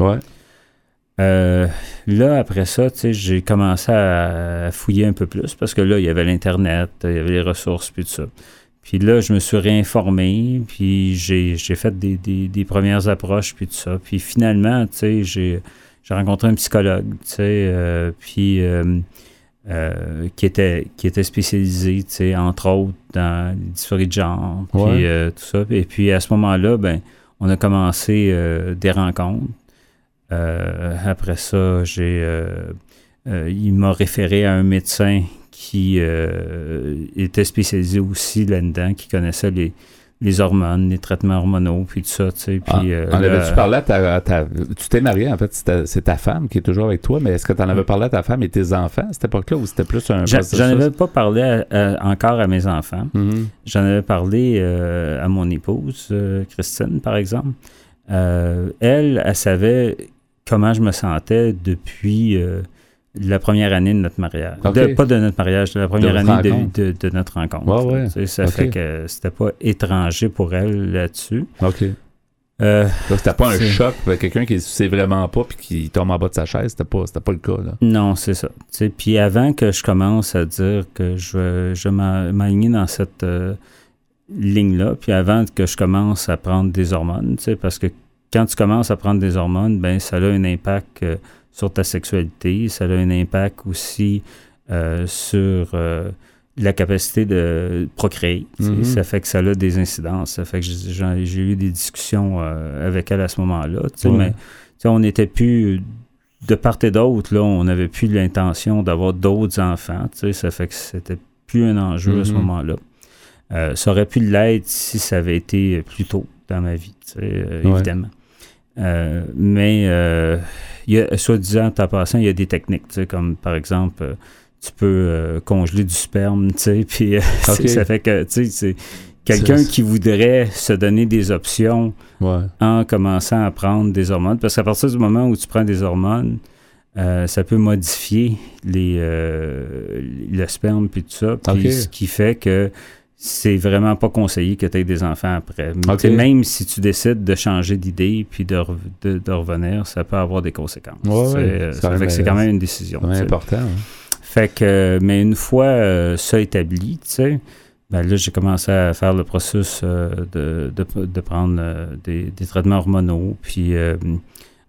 Speaker 3: euh, là, après ça, j'ai commencé à fouiller un peu plus parce que là, il y avait l'Internet, il y avait les ressources, puis tout ça. Puis là, je me suis réinformé, puis j'ai fait des, premières approches, puis tout ça. Puis finalement, j'ai rencontré un psychologue, tu sais, euh, puis euh, qui, était, qui était spécialisé, entre autres, dans les dysphories de genre, puis euh, tout ça. Et puis à ce moment-là, ben, on a commencé euh, des rencontres. après ça, j'ai, il m'a référé à un médecin qui était spécialisé aussi là-dedans, qui connaissait les, les hormones, les traitements hormonaux, puis tout ça, tu sais. Puis, ah,
Speaker 1: euh, en avais-tu parlé à ta, Tu t'es marié, en fait, c'est ta, femme qui est toujours avec toi, mais est-ce que tu en avais parlé à ta femme et tes enfants à cette époque-là, ou c'était plus un
Speaker 3: J'en avais pas parlé encore à mes enfants. Mm-hmm. J'en avais parlé euh, à mon épouse, euh, Christine, par exemple. elle, elle savait comment je me sentais depuis la première année de notre mariage. pas de notre mariage, de la première année de, notre rencontre. Ça fait que c'était pas étranger pour elle là-dessus.
Speaker 1: OK. Euh, c'était pas un choc quelqu'un qui sait vraiment pas puis qui tombe en bas de sa chaise, c'était pas, pas le cas. Là.
Speaker 3: Non, c'est ça. Puis avant que je commence à dire que je, je m'aligne dans cette euh, ligne-là, puis avant que je commence à prendre des hormones, parce que quand tu commences à prendre des hormones, ben ça a un impact. Euh, sur ta sexualité. Ça a un impact aussi euh, sur euh, la capacité de procréer. Mm-hmm. Ça fait que ça a des incidences. Ça fait que j'ai eu des discussions euh, avec elle à ce moment-là. Mais on n'était plus de part et d'autre, là, on n'avait plus l'intention d'avoir d'autres enfants. Ça fait que c'était plus un enjeu à ce mm-hmm. moment-là. ça aurait pu l'être si ça avait été plus tôt dans ma vie, évidemment. Mais il y a, soi-disant, en passant, il y a des techniques, comme par exemple, euh, tu peux euh, congeler du sperme, tu sais, puis euh, ça fait que, tu sais, c'est quelqu'un qui voudrait se donner des options en commençant à prendre des hormones, parce qu'à partir du moment où tu prends des hormones, ça peut modifier les, le sperme puis tout ça, puis ce qui fait que c'est vraiment pas conseillé que tu aies des enfants après. Même si tu décides de changer d'idée puis de, de, revenir, ça peut avoir des conséquences. c'est quand même une décision.
Speaker 1: C'est important. Hein.
Speaker 3: Fait que, mais une fois euh, ça établi, tu sais, ben là, j'ai commencé à faire le processus euh, de, de, prendre euh, des, des, traitements hormonaux, puis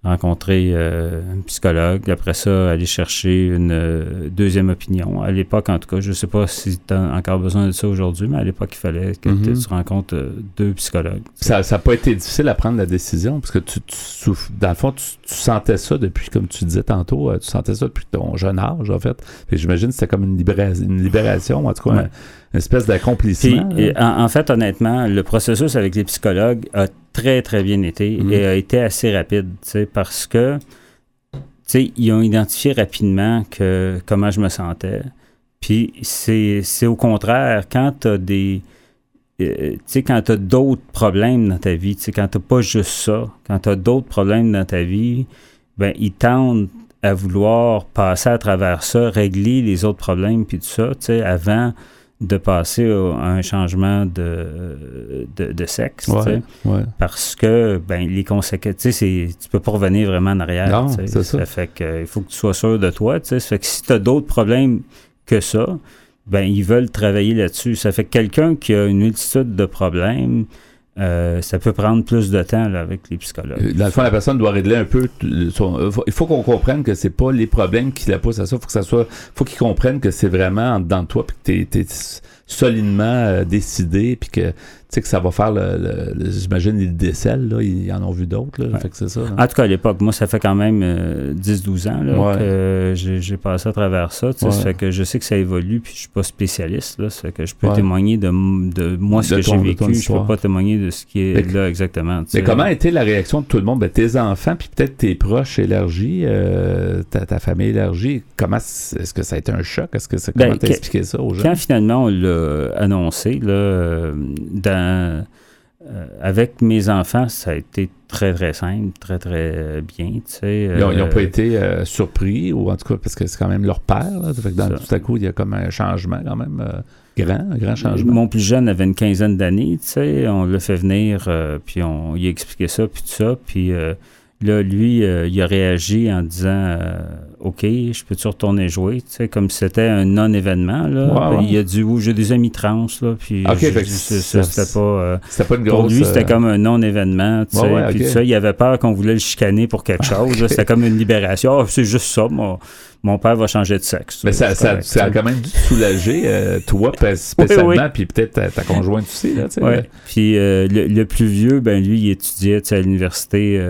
Speaker 3: rencontrer euh, un psychologue, après ça, aller chercher une euh, deuxième opinion. À l'époque, en tout cas, je ne sais pas si tu as encore besoin de ça aujourd'hui, mais à l'époque, il fallait que mhm. tu rencontres euh, deux psychologues.
Speaker 1: Ça n'a pas été difficile à prendre la décision, parce que tu, dans le fond, tu, sentais ça depuis, comme tu disais tantôt, tu sentais ça depuis ton jeune âge, en fait. J'imagine que c'était comme une, une libération, en tout cas, une espèce d'accomplissement.
Speaker 3: En, en, fait, honnêtement, le processus avec les psychologues a très, très bien été mhm. et a été assez rapide, parce que ils ont identifié rapidement que comment je me sentais. Puis c'est au contraire, quand tu as des tu sais, quand tu as d'autres problèmes dans ta vie, tu sais, quand tu pas juste ça, quand tu as d'autres problèmes dans ta vie, ben, ils tendent à vouloir passer à travers ça, régler les autres problèmes, puis tout ça, tu sais, avant de passer à un changement de, de, sexe. Parce que ben, les conséquences, tu sais, tu peux pas revenir vraiment en arrière. Non, ça. ça. fait que, il faut que tu sois sûr de toi. Ça fait que si tu as d'autres problèmes que ça, ben, ils veulent travailler là-dessus. Ça fait que quelqu'un qui a une multitude de problèmes, euh, ça peut prendre plus de temps avec les psychologues.
Speaker 1: Euh, dans le fond, la personne doit régler un peu. Son, euh, il faut qu'on comprenne que c'est pas les problèmes qui la poussent à ça. Faut que ça soit. faut qu'ils comprennent que c'est vraiment de toi, puis que tu es, solidement décidé, puis que sais que ça va faire, le, j'imagine, les décèles, là, ils en ont vu d'autres. Là, fait que c'est ça.
Speaker 3: En tout cas, à l'époque, moi, ça fait quand même 10-12 ans là, que j'ai, passé à travers ça. Ça fait que je sais que ça évolue, puis je suis pas spécialiste. Là, ça fait que je peux témoigner de, de moi, ce que j'ai vécu. Je peux pas témoigner de ce qui est là exactement.
Speaker 1: Mais comment a été la réaction de tout le monde? Ben, tes enfants, puis peut-être tes proches élargis, euh, ta, ta, famille élargie, comment est-ce que ça a été un choc? Est-ce que comment ben, t'as expliqué ça aux gens?
Speaker 3: Quand finalement on l'a annoncé, là, euh, dans euh, avec mes enfants, ça a été très, très simple, très, très bien. ils
Speaker 1: n'ont pas euh, été euh, surpris, ou en tout cas, parce que c'est quand même leur père. tout à coup, il y a comme un changement quand même grand, un grand changement.
Speaker 3: Mon plus jeune avait une quinzaine d'années, on l'a fait venir, puis on lui a expliqué ça, puis tout ça, puis Là, lui, euh, il a réagi en disant euh, OK, je peux-tu retourner jouer? Tu sais, comme si c'était un non-événement. Là. Il a dit j'ai des amis trans. Là, puis c'était pas. Euh, pas une grosse, Pour lui, c'était comme un non-événement. Tu sais, puis ça, il avait peur qu'on voulait le chicaner pour quelque chose. C'était comme une libération. Ah, c'est juste ça, moi mon père va changer de sexe.
Speaker 1: Mais ça, ça, ça, a quand même dû soulager, toi spécialement, puis peut-être ta, conjointe aussi. Là,
Speaker 3: Puis le, plus vieux, ben lui, il étudiait à l'université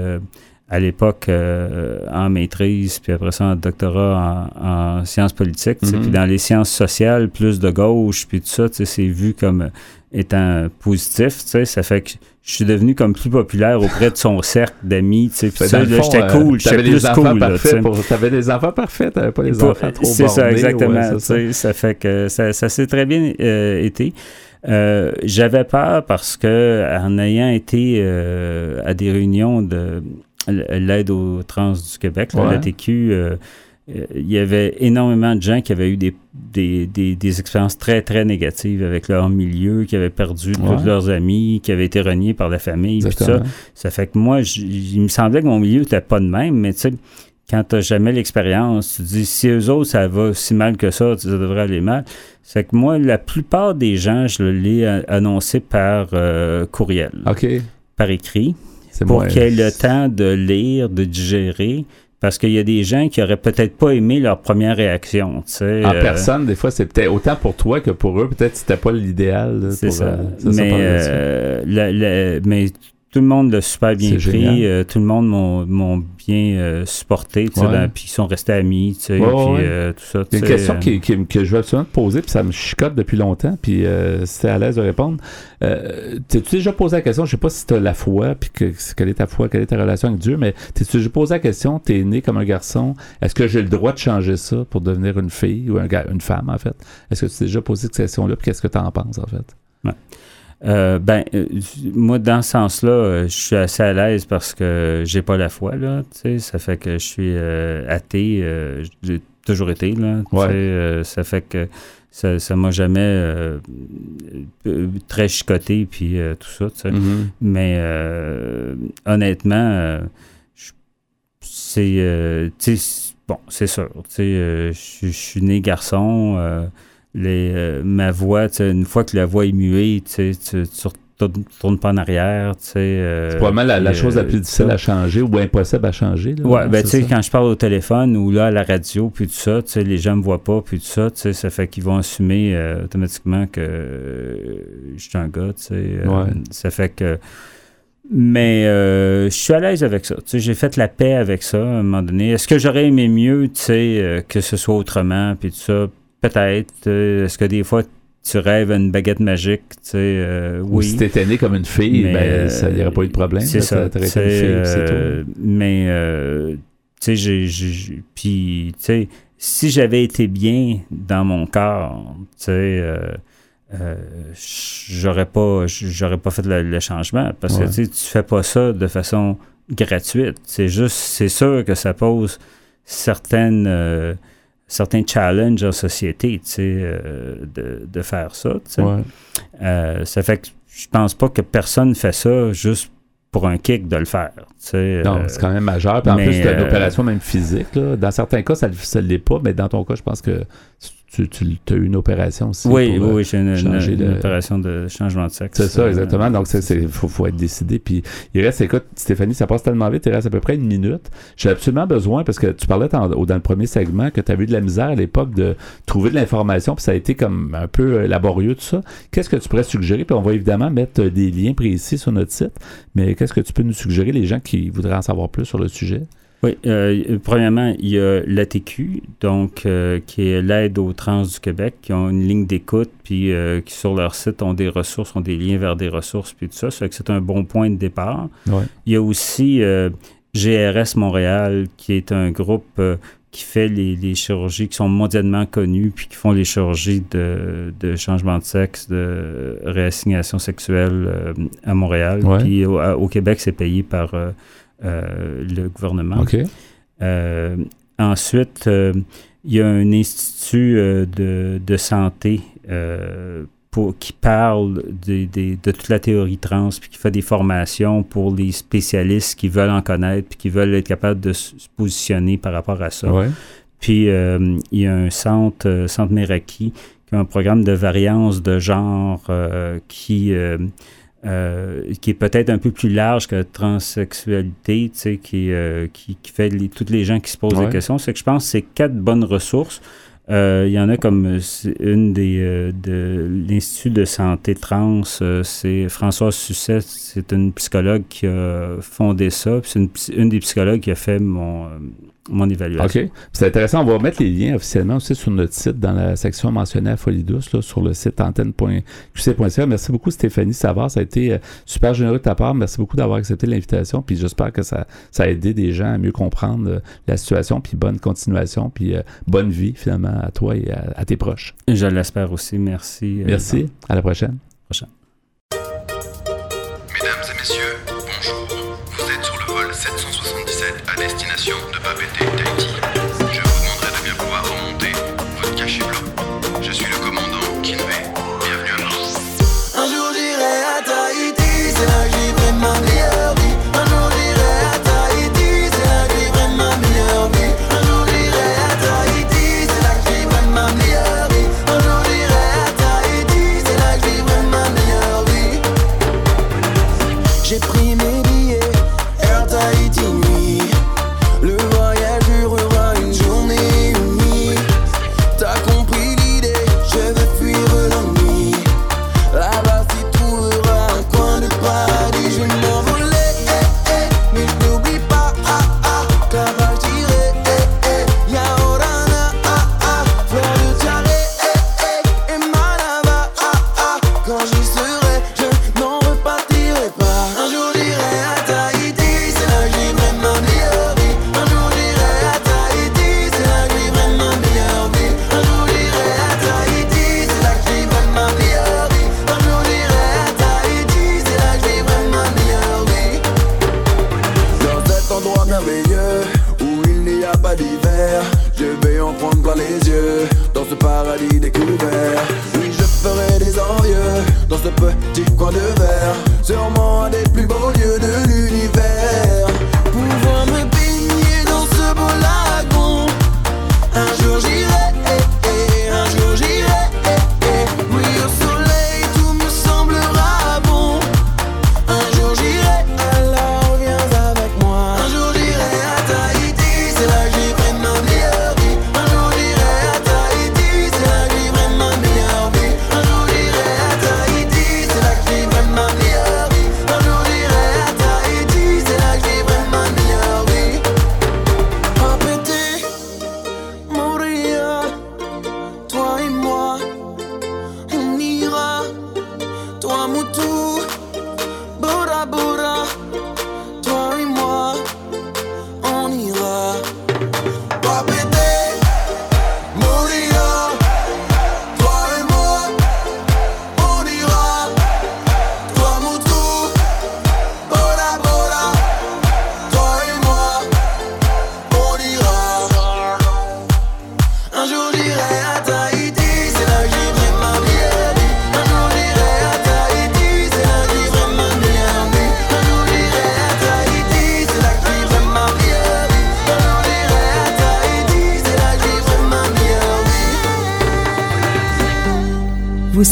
Speaker 3: à l'époque euh, en maîtrise, puis après ça en doctorat en, sciences politiques. Puis mhm. dans les sciences sociales, plus de gauche, puis tout ça, c'est vu comme étant positif. Ça fait que je suis devenu comme plus populaire auprès de son cercle d'amis. Ça, j'étais euh, cool, j'étais plus cool.
Speaker 1: T'avais des enfants parfaits, t'avais pas des enfants trop
Speaker 3: C'est ça, exactement. ça. fait que ça, ça s'est très bien euh, été. J'avais peur parce que en ayant été à des réunions de l'aide aux trans du Québec, la TQ, euh, euh, il y avait énormément de gens qui avaient eu des, des, expériences très, très négatives avec leur milieu, qui avaient perdu tous leurs amis, qui avaient été reniés par la famille, ça. Ça fait que moi, il me semblait que mon milieu n'était pas de même, mais tu sais, quand tu n'as jamais l'expérience, tu dis si eux autres, ça va si mal que ça, ça devrait aller mal. C'est que moi, la plupart des gens, je l'ai annoncé par euh, courriel. Par écrit pour qu'il ait le temps de lire, de digérer. Parce qu'il y a des gens qui auraient peut-être pas aimé leur première réaction. Tu sais,
Speaker 1: en euh, personne, des fois, c'est peut-être autant pour toi que pour eux. Peut-être que c'était pas l'idéal.
Speaker 3: C'est ça. Euh, mais, euh, mais tout le monde l'a super bien pris. tout le monde m'ont bien euh, supporté, puis ils sont restés amis, tu sais, puis euh, tout ça.
Speaker 1: une question euh, qui, que je veux absolument te poser, puis ça me chicote depuis longtemps, puis si t'es à l'aise de répondre. T'es-tu déjà posé la question, je sais pas si t'as la foi, puis que, quelle est ta foi, quelle est ta relation avec Dieu, mais t'es-tu déjà posé la question, t'es né comme un garçon, est-ce que j'ai le droit de changer ça pour devenir une fille, ou un, une femme, en fait? Est-ce que tu t'es déjà posé cette question-là, puis qu'est-ce que tu en penses, en fait?
Speaker 3: Euh, ben, euh, moi, dans ce sens-là, euh, je suis assez à l'aise parce que j'ai pas la foi, là. Ça fait que je suis athée. j'ai toujours été, là. ça fait que ça, ça m'a jamais très chicoté, puis tout ça, mm-hmm. Mais honnêtement, c'est... bon, c'est sûr. Je suis né garçon les, euh, ma voix, une fois que la voix est muée, tu ne tournes pas en arrière.
Speaker 1: Euh, c'est probablement la, la chose la plus difficile à changer ou impossible à changer.
Speaker 3: Oui, ouais, ben, quand je parle au téléphone ou là à la radio, puis tout ça, les gens ne me voient pas, puis tout ça, ça fait qu'ils vont assumer euh, automatiquement que je suis un gars. Ça fait que. Mais je suis à l'aise avec ça. J'ai fait la paix avec ça à un moment donné. Est-ce que j'aurais aimé mieux que ce soit autrement, puis tout ça? Peut-être. Est-ce que des fois, tu rêves une baguette magique, tu sais, euh, oui. Ou
Speaker 1: si t'étais né comme une fille, ben, euh, ça n'y aurait pas eu de problème.
Speaker 3: C'est ça. Euh, mais, tu sais, j'ai... Puis, tu sais, si j'avais été bien dans mon corps, tu sais, j'aurais pas j'aurais pas fait le, changement parce que tu sais, tu fais pas ça de façon gratuite. C'est juste, c'est sûr que ça pose certaines certains challenges en société, tu sais, de, de, faire ça. Tu sais. ça fait que je pense pas que personne fait ça juste pour un kick de le faire.
Speaker 1: non, c'est quand même majeur. Puis en plus, c'est une opération même physique. Là. Dans certains cas, ça ne l'est pas, mais dans ton cas, je pense que tu, as eu une opération aussi.
Speaker 3: Oui, oui, j'ai une, une, opération de changement de sexe.
Speaker 1: C'est ça, euh, exactement. Donc, il faut, faut, être décidé. Puis, il reste, écoute, Stéphanie, ça passe tellement vite, il reste à peu près une minute. J'ai absolument besoin, parce que tu parlais dans, dans le premier segment que tu as eu de la misère à l'époque de trouver de l'information, puis ça a été comme un peu euh, laborieux, tout ça. Qu'est-ce que tu pourrais suggérer? Puis, on va évidemment mettre des liens précis sur notre site, mais qu'est-ce que tu peux nous suggérer, les gens qui voudraient en savoir plus sur le sujet?
Speaker 3: Oui, euh, premièrement, il y a l'ATQ, donc euh, qui est l'aide aux trans du Québec, qui ont une ligne d'écoute, puis euh, qui sur leur site ont des ressources, ont des liens vers des ressources, puis tout ça. Ça fait que c'est un bon point de départ. Il y a aussi GRS Montréal, qui est un groupe qui fait les, chirurgies qui sont mondialement connues, puis qui font les chirurgies de, changement de sexe, de réassignation sexuelle à Montréal. Puis au, Québec, c'est payé par le gouvernement. Euh, ensuite, euh, il y a un institut de, de, santé pour, qui parle de, de, toute la théorie trans, puis qui fait des formations pour les spécialistes qui veulent en connaître, puis qui veulent être capables de se positionner par rapport à ça. Puis il y a un centre, Centre Meraki, qui a un programme de variance de genre qui euh, qui est peut-être un peu plus large que transsexualité, tu sais, qui, euh, qui, qui, fait toutes les gens qui se posent des questions. C'est que je pense que c'est quatre bonnes ressources. Euh, il y en a comme une des de l'Institut de santé trans, c'est Françoise Susset, c'est une psychologue qui a fondé ça. C'est une, une, des psychologues qui a fait mon, mon évaluation.
Speaker 1: OK. C'est intéressant. On va mettre les liens officiellement aussi sur notre site dans la section mentionnée à Folie Douce, là, sur le site antenne.qc.ca. Merci beaucoup, Stéphanie Savard. Ça a été euh, super généreux de ta part. Merci beaucoup d'avoir accepté l'invitation. Puis j'espère que ça, ça a aidé des gens à mieux comprendre euh, la situation. Puis bonne continuation. Puis euh, bonne vie, finalement, à toi et à, tes proches.
Speaker 3: Je l'espère aussi. Merci.
Speaker 1: Merci. à la prochaine.
Speaker 3: Prochaine.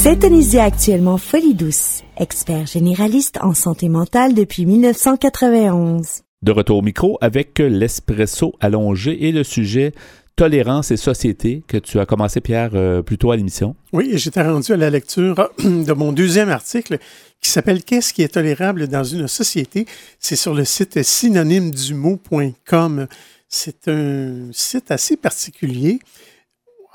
Speaker 7: Syntonisez actuellement Folie Douce, expert généraliste en santé mentale depuis 1991.
Speaker 1: De retour au micro avec l'espresso allongé et le sujet tolérance et société que tu as commencé, Pierre, euh, plus tôt à l'émission.
Speaker 5: Oui, j'étais rendu à la lecture de mon deuxième article qui s'appelle Qu'est-ce qui est tolérable dans une société? C'est sur le site synonymeduMot.com. C'est un site assez particulier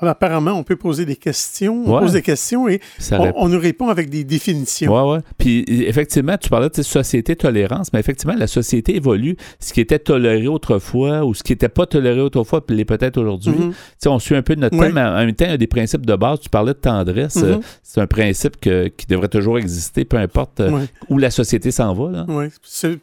Speaker 5: apparemment, on peut poser des questions. On
Speaker 1: Ouais.
Speaker 5: pose des questions et
Speaker 1: Ça
Speaker 5: on, nous répond avec des définitions.
Speaker 1: Ouais, ouais. Puis effectivement, tu parlais de cette société tolérance, mais effectivement, la société évolue. Ce qui était toléré autrefois ou ce qui n'était pas toléré autrefois, puis l'est peut-être aujourd'hui.
Speaker 5: Mhm.
Speaker 1: On suit un peu de notre
Speaker 5: Ouais.
Speaker 1: thème, mais en même temps, il y a des principes de base. Tu parlais de tendresse.
Speaker 5: Mhm.
Speaker 1: c'est un principe que- qui devrait toujours exister, peu importe euh, où la société s'en va.
Speaker 5: Ouais.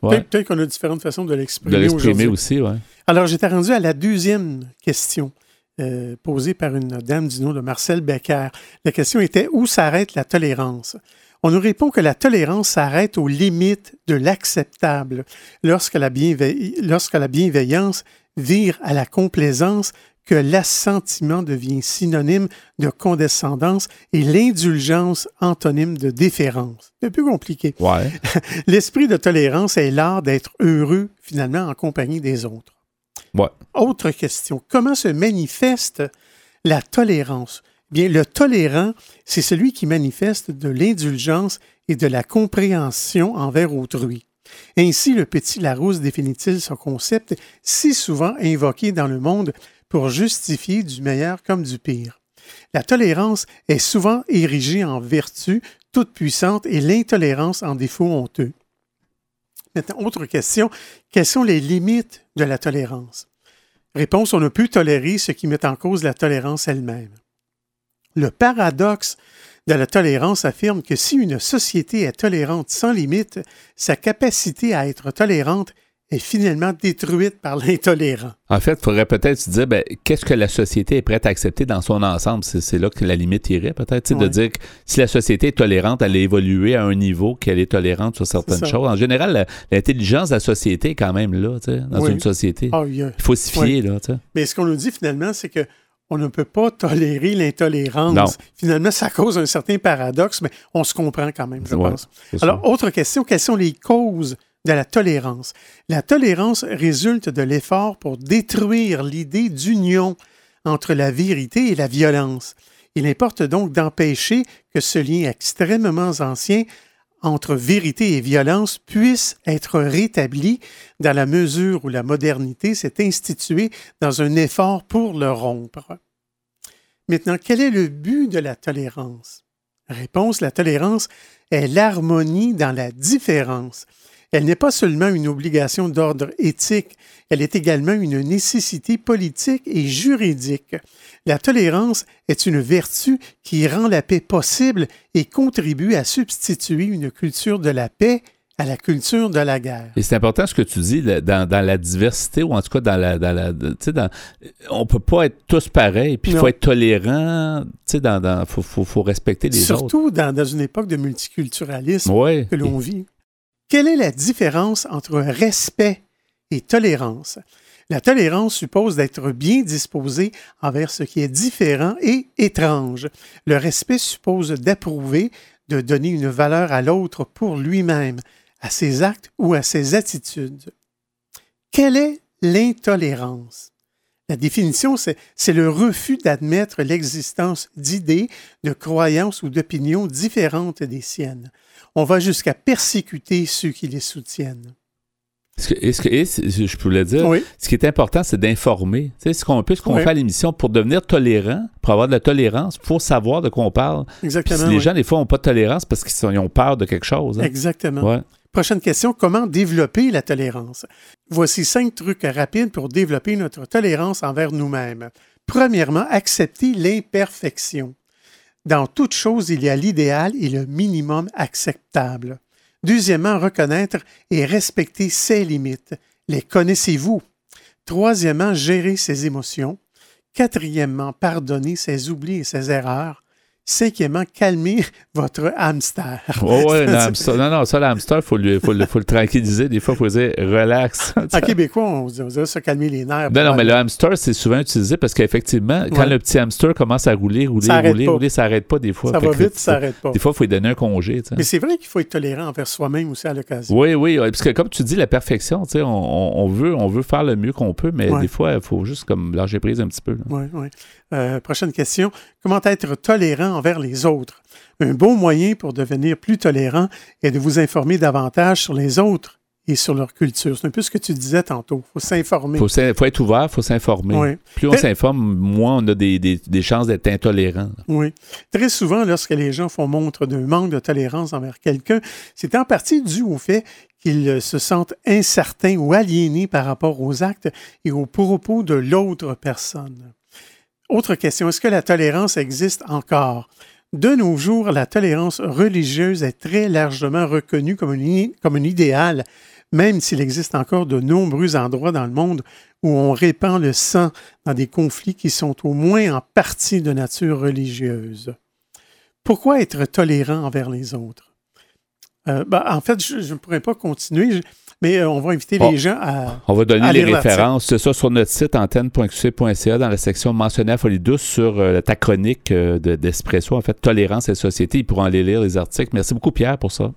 Speaker 1: Ouais.
Speaker 5: Peut-être qu'on a différentes façons de
Speaker 1: De
Speaker 5: l'exprimer
Speaker 1: l'exprimer
Speaker 5: aujourd'hui.
Speaker 1: aussi, ouais.
Speaker 5: Alors, j'étais rendu à la deuxième question euh, posée par une dame du nom de Marcel Becker. La question était où s'arrête la tolérance? On nous répond que la tolérance s'arrête aux limites de l'acceptable lorsque, la lorsque la bienveillance vire à la complaisance, que l'assentiment devient synonyme de condescendance et l'indulgence antonyme de déférence. C'est plus compliqué.
Speaker 1: Ouais.
Speaker 5: L'esprit de tolérance est l'art d'être heureux finalement en compagnie des autres. Autre question, comment se manifeste la tolérance? Bien, le tolérant, c'est celui qui manifeste de l'indulgence et de la compréhension envers autrui. Ainsi, le petit Larousse définit-il ce concept si souvent invoqué dans le monde pour justifier du meilleur comme du pire? La tolérance est souvent érigée en vertu toute puissante et l'intolérance en défaut honteux. Maintenant, autre question, quelles sont les limites de la tolérance? Réponse, on ne peut tolérer ce qui met en cause la tolérance elle-même. Le paradoxe de la tolérance affirme que si une société est tolérante sans limite, sa capacité à être tolérante est finalement détruite par l'intolérant.
Speaker 1: En fait, il faudrait peut-être se dire, ben, qu'est-ce que la société est prête à accepter dans son ensemble? C'est, là que la limite irait, peut-être, tu sais, de
Speaker 5: Ouais.
Speaker 1: dire que si la société est tolérante, elle a évolué à un niveau qu'elle est tolérante sur certaines choses. En général, l'intelligence de la société est quand même là, dans
Speaker 5: Oui.
Speaker 1: une société.
Speaker 5: Ah, il y a-
Speaker 1: Il faut s'y fier, là.
Speaker 5: Mais ce qu'on nous dit finalement, c'est que on ne peut pas tolérer l'intolérance.
Speaker 1: Non.
Speaker 5: Finalement, ça cause un certain paradoxe, mais on se comprend quand même, je
Speaker 1: Ouais,
Speaker 5: pense. Alors, autre question, quelles sont les causes de la tolérance? La tolérance résulte de l'effort pour détruire l'idée d'union entre la vérité et la violence. Il importe donc d'empêcher que ce lien extrêmement ancien entre vérité et violence puisse être rétabli dans la mesure où la modernité s'est instituée dans un effort pour le rompre. Maintenant, quel est le but de la tolérance? Réponse, la tolérance est l'harmonie dans la différence. Elle n'est pas seulement une obligation d'ordre éthique, elle est également une nécessité politique et juridique. La tolérance est une vertu qui rend la paix possible et contribue à substituer une culture de la paix à la culture de la guerre.
Speaker 1: Et c'est important ce que tu dis dans, dans la diversité, ou en tout cas dans la. Dans la dans, on peut pas être tous pareils, puis il faut être tolérant, tu sais, dans, dans, faut, faut, faut respecter les autres.
Speaker 5: Surtout dans, dans une époque de multiculturalisme
Speaker 1: Ouais.
Speaker 5: que l'on vit. Quelle est la différence entre respect et tolérance? La tolérance suppose d'être bien disposé envers ce qui est différent et étrange. Le respect suppose d'approuver, de donner une valeur à l'autre pour lui-même, à ses actes ou à ses attitudes. Quelle est l'intolérance? La définition, c'est le refus d'admettre l'existence d'idées, de croyances ou d'opinions différentes des siennes. On va jusqu'à persécuter ceux qui les soutiennent.
Speaker 1: Est-ce que- est-ce que- je peux le dire,
Speaker 5: Oui,
Speaker 1: ce qui est important, c'est d'informer. Tu sais, ce qu'on, ce
Speaker 5: Oui.
Speaker 1: fait à l'émission pour devenir tolérant, pour avoir de la tolérance, faut savoir de quoi on parle.
Speaker 5: Exactement.
Speaker 1: si les
Speaker 5: oui.
Speaker 1: gens, des fois, n'ont pas de tolérance parce qu'ils ont peur de quelque chose. hein.
Speaker 5: Exactement.
Speaker 1: Ouais.
Speaker 5: Prochaine question, comment développer la tolérance? Voici cinq trucs rapides pour développer notre tolérance envers nous-mêmes. Premièrement, accepter l'imperfection. Dans toute chose, il y a l'idéal et le minimum acceptable. Deuxièmement, reconnaître et respecter ses limites. Les connaissez-vous? Troisièmement, gérer ses émotions. Quatrièmement, pardonner ses oublis et ses erreurs. Cinquièmement, calmer votre hamster.
Speaker 8: Ouais, le hamster. Non, non, ça, le hamster, il faut, faut, le- faut le tranquilliser. Des fois, il faut dire relax.
Speaker 5: En québécois, on dit- on dirait se calmer les nerfs.
Speaker 8: Non, non, mais le hamster, c'est souvent utilisé parce qu'effectivement, quand
Speaker 5: Ouais.
Speaker 8: le petit hamster commence à rouler, rouler,
Speaker 5: Ça
Speaker 8: rouler,
Speaker 5: pas.
Speaker 8: rouler, ça n'arrête pas des fois.
Speaker 5: Ça
Speaker 8: Fait
Speaker 5: va vite, ça n'arrête pas.
Speaker 8: Des fois, il faut lui donner un congé.
Speaker 5: Mais c'est vrai qu'il faut être tolérant envers soi-même aussi à l'occasion.
Speaker 8: Oui, oui, parce que comme tu dis, la perfection, on, on- veut, on veut faire le mieux qu'on peut, mais
Speaker 5: Ouais.
Speaker 8: des fois, il faut juste comme lâcher prise un petit peu.
Speaker 5: Oui, oui. Euh, prochaine question. Comment être tolérant envers les autres? Un bon moyen pour devenir plus tolérant est de vous informer davantage sur les autres et sur leur culture. C'est un peu ce que tu disais tantôt. Il faut s'informer.
Speaker 8: faut, s'in- faut être ouvert, faut s'informer.
Speaker 5: Oui.
Speaker 8: Plus on s'informe, moins on a des, des- des chances d'être intolérant.
Speaker 5: Oui. Très souvent, lorsque les gens font montre d'un manque de tolérance envers quelqu'un, c'est en partie dû au fait qu'ils euh, se sentent incertains ou aliénés par rapport aux actes et aux propos de l'autre personne. Autre question, est-ce que la tolérance existe encore? De nos jours, la tolérance religieuse est très largement reconnue comme comme un idéal, même s'il existe encore de nombreux endroits dans le monde où on répand le sang dans des conflits qui sont au moins en partie de nature religieuse. Pourquoi être tolérant envers les autres? Euh, ben, en fait, je ne pourrais pas continuer, mais euh, on va inviter
Speaker 8: Bon.
Speaker 5: les gens à...
Speaker 8: On va donner
Speaker 5: À
Speaker 8: les références. C'est ça sur notre site antenne.qc.ca dans la section mentionnée à Folie Douce sur euh, ta chronique euh, de- d'Espresso, en fait, Tolérance et Société. Ils pourront aller lire les articles. Merci beaucoup, Pierre, pour ça.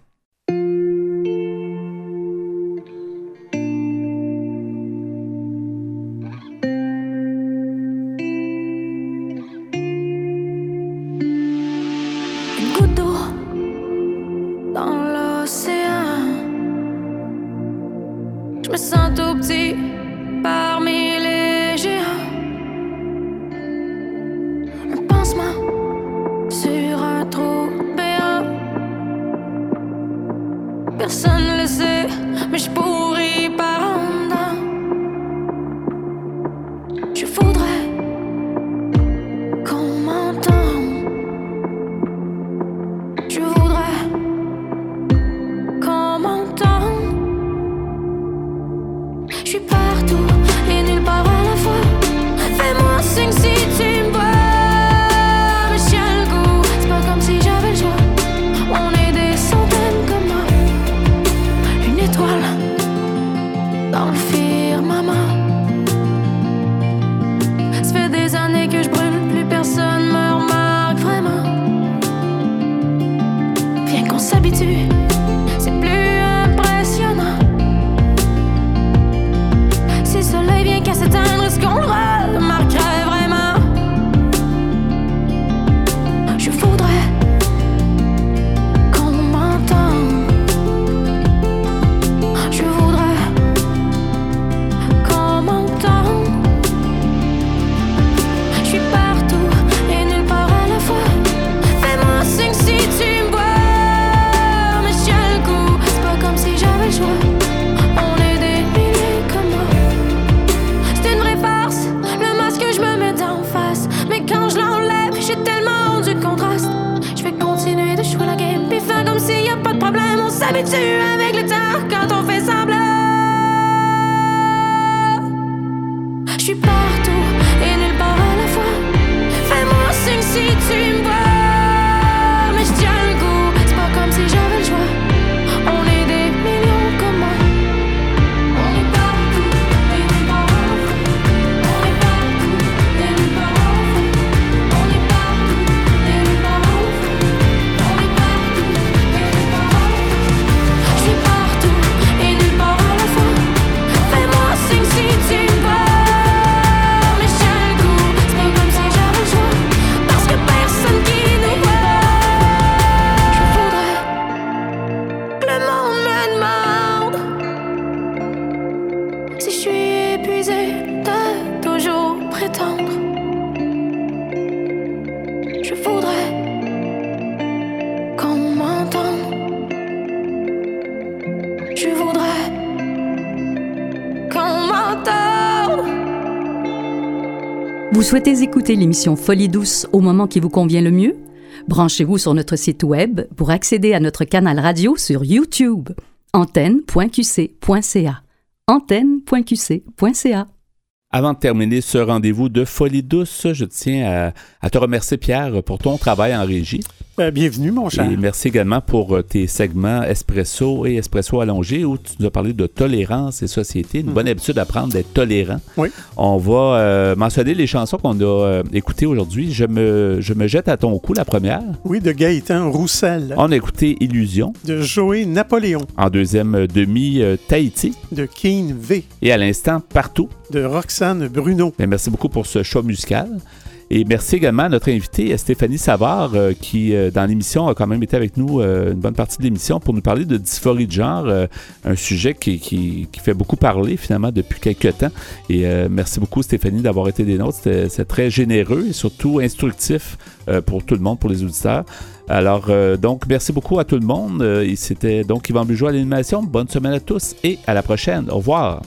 Speaker 9: Je voudrais qu'on m'entende.
Speaker 10: Vous souhaitez écouter l'émission Folie douce au moment qui vous convient le mieux? Branchez-vous sur notre site web pour accéder à notre canal radio sur YouTube. antenne.qc.ca. antenne.qc.ca.
Speaker 1: Avant de terminer ce rendez-vous de folie douce, je tiens à, à te remercier, Pierre, pour ton travail en régie.
Speaker 5: Ben, bienvenue, mon cher.
Speaker 1: Et merci également pour euh, tes segments Espresso et Espresso allongé où tu nous as parlé de tolérance et société. Une bonne habitude à prendre d'être tolérant.
Speaker 5: Oui.
Speaker 1: On va euh, mentionner les chansons qu'on a euh, écoutées aujourd'hui. Je me, je me jette à ton cou la première.
Speaker 5: Oui, de Gaëtan Roussel,
Speaker 1: On a écouté Illusion.
Speaker 5: de Joey Napoléon,
Speaker 1: En deuxième euh, demi, euh, Tahiti.
Speaker 5: de Keen V,
Speaker 1: Et à l'instant, Partout.
Speaker 5: de Roxane Bruno.
Speaker 1: Bien, merci beaucoup pour ce choix musical. Et merci également à notre invitée Stéphanie Savard, euh, qui, euh, dans l'émission, a quand même été avec nous euh, une bonne partie de l'émission pour nous parler de dysphorie de genre, un sujet qui, fait beaucoup parler finalement depuis quelques temps. Et merci beaucoup Stéphanie d'avoir été des nôtres. C'était très généreux et surtout instructif pour tout le monde, pour les auditeurs. Alors, donc, merci beaucoup à tout le monde. C'était donc Yvan Bugeaud à l'animation. Bonne semaine à tous et à la prochaine. Au revoir.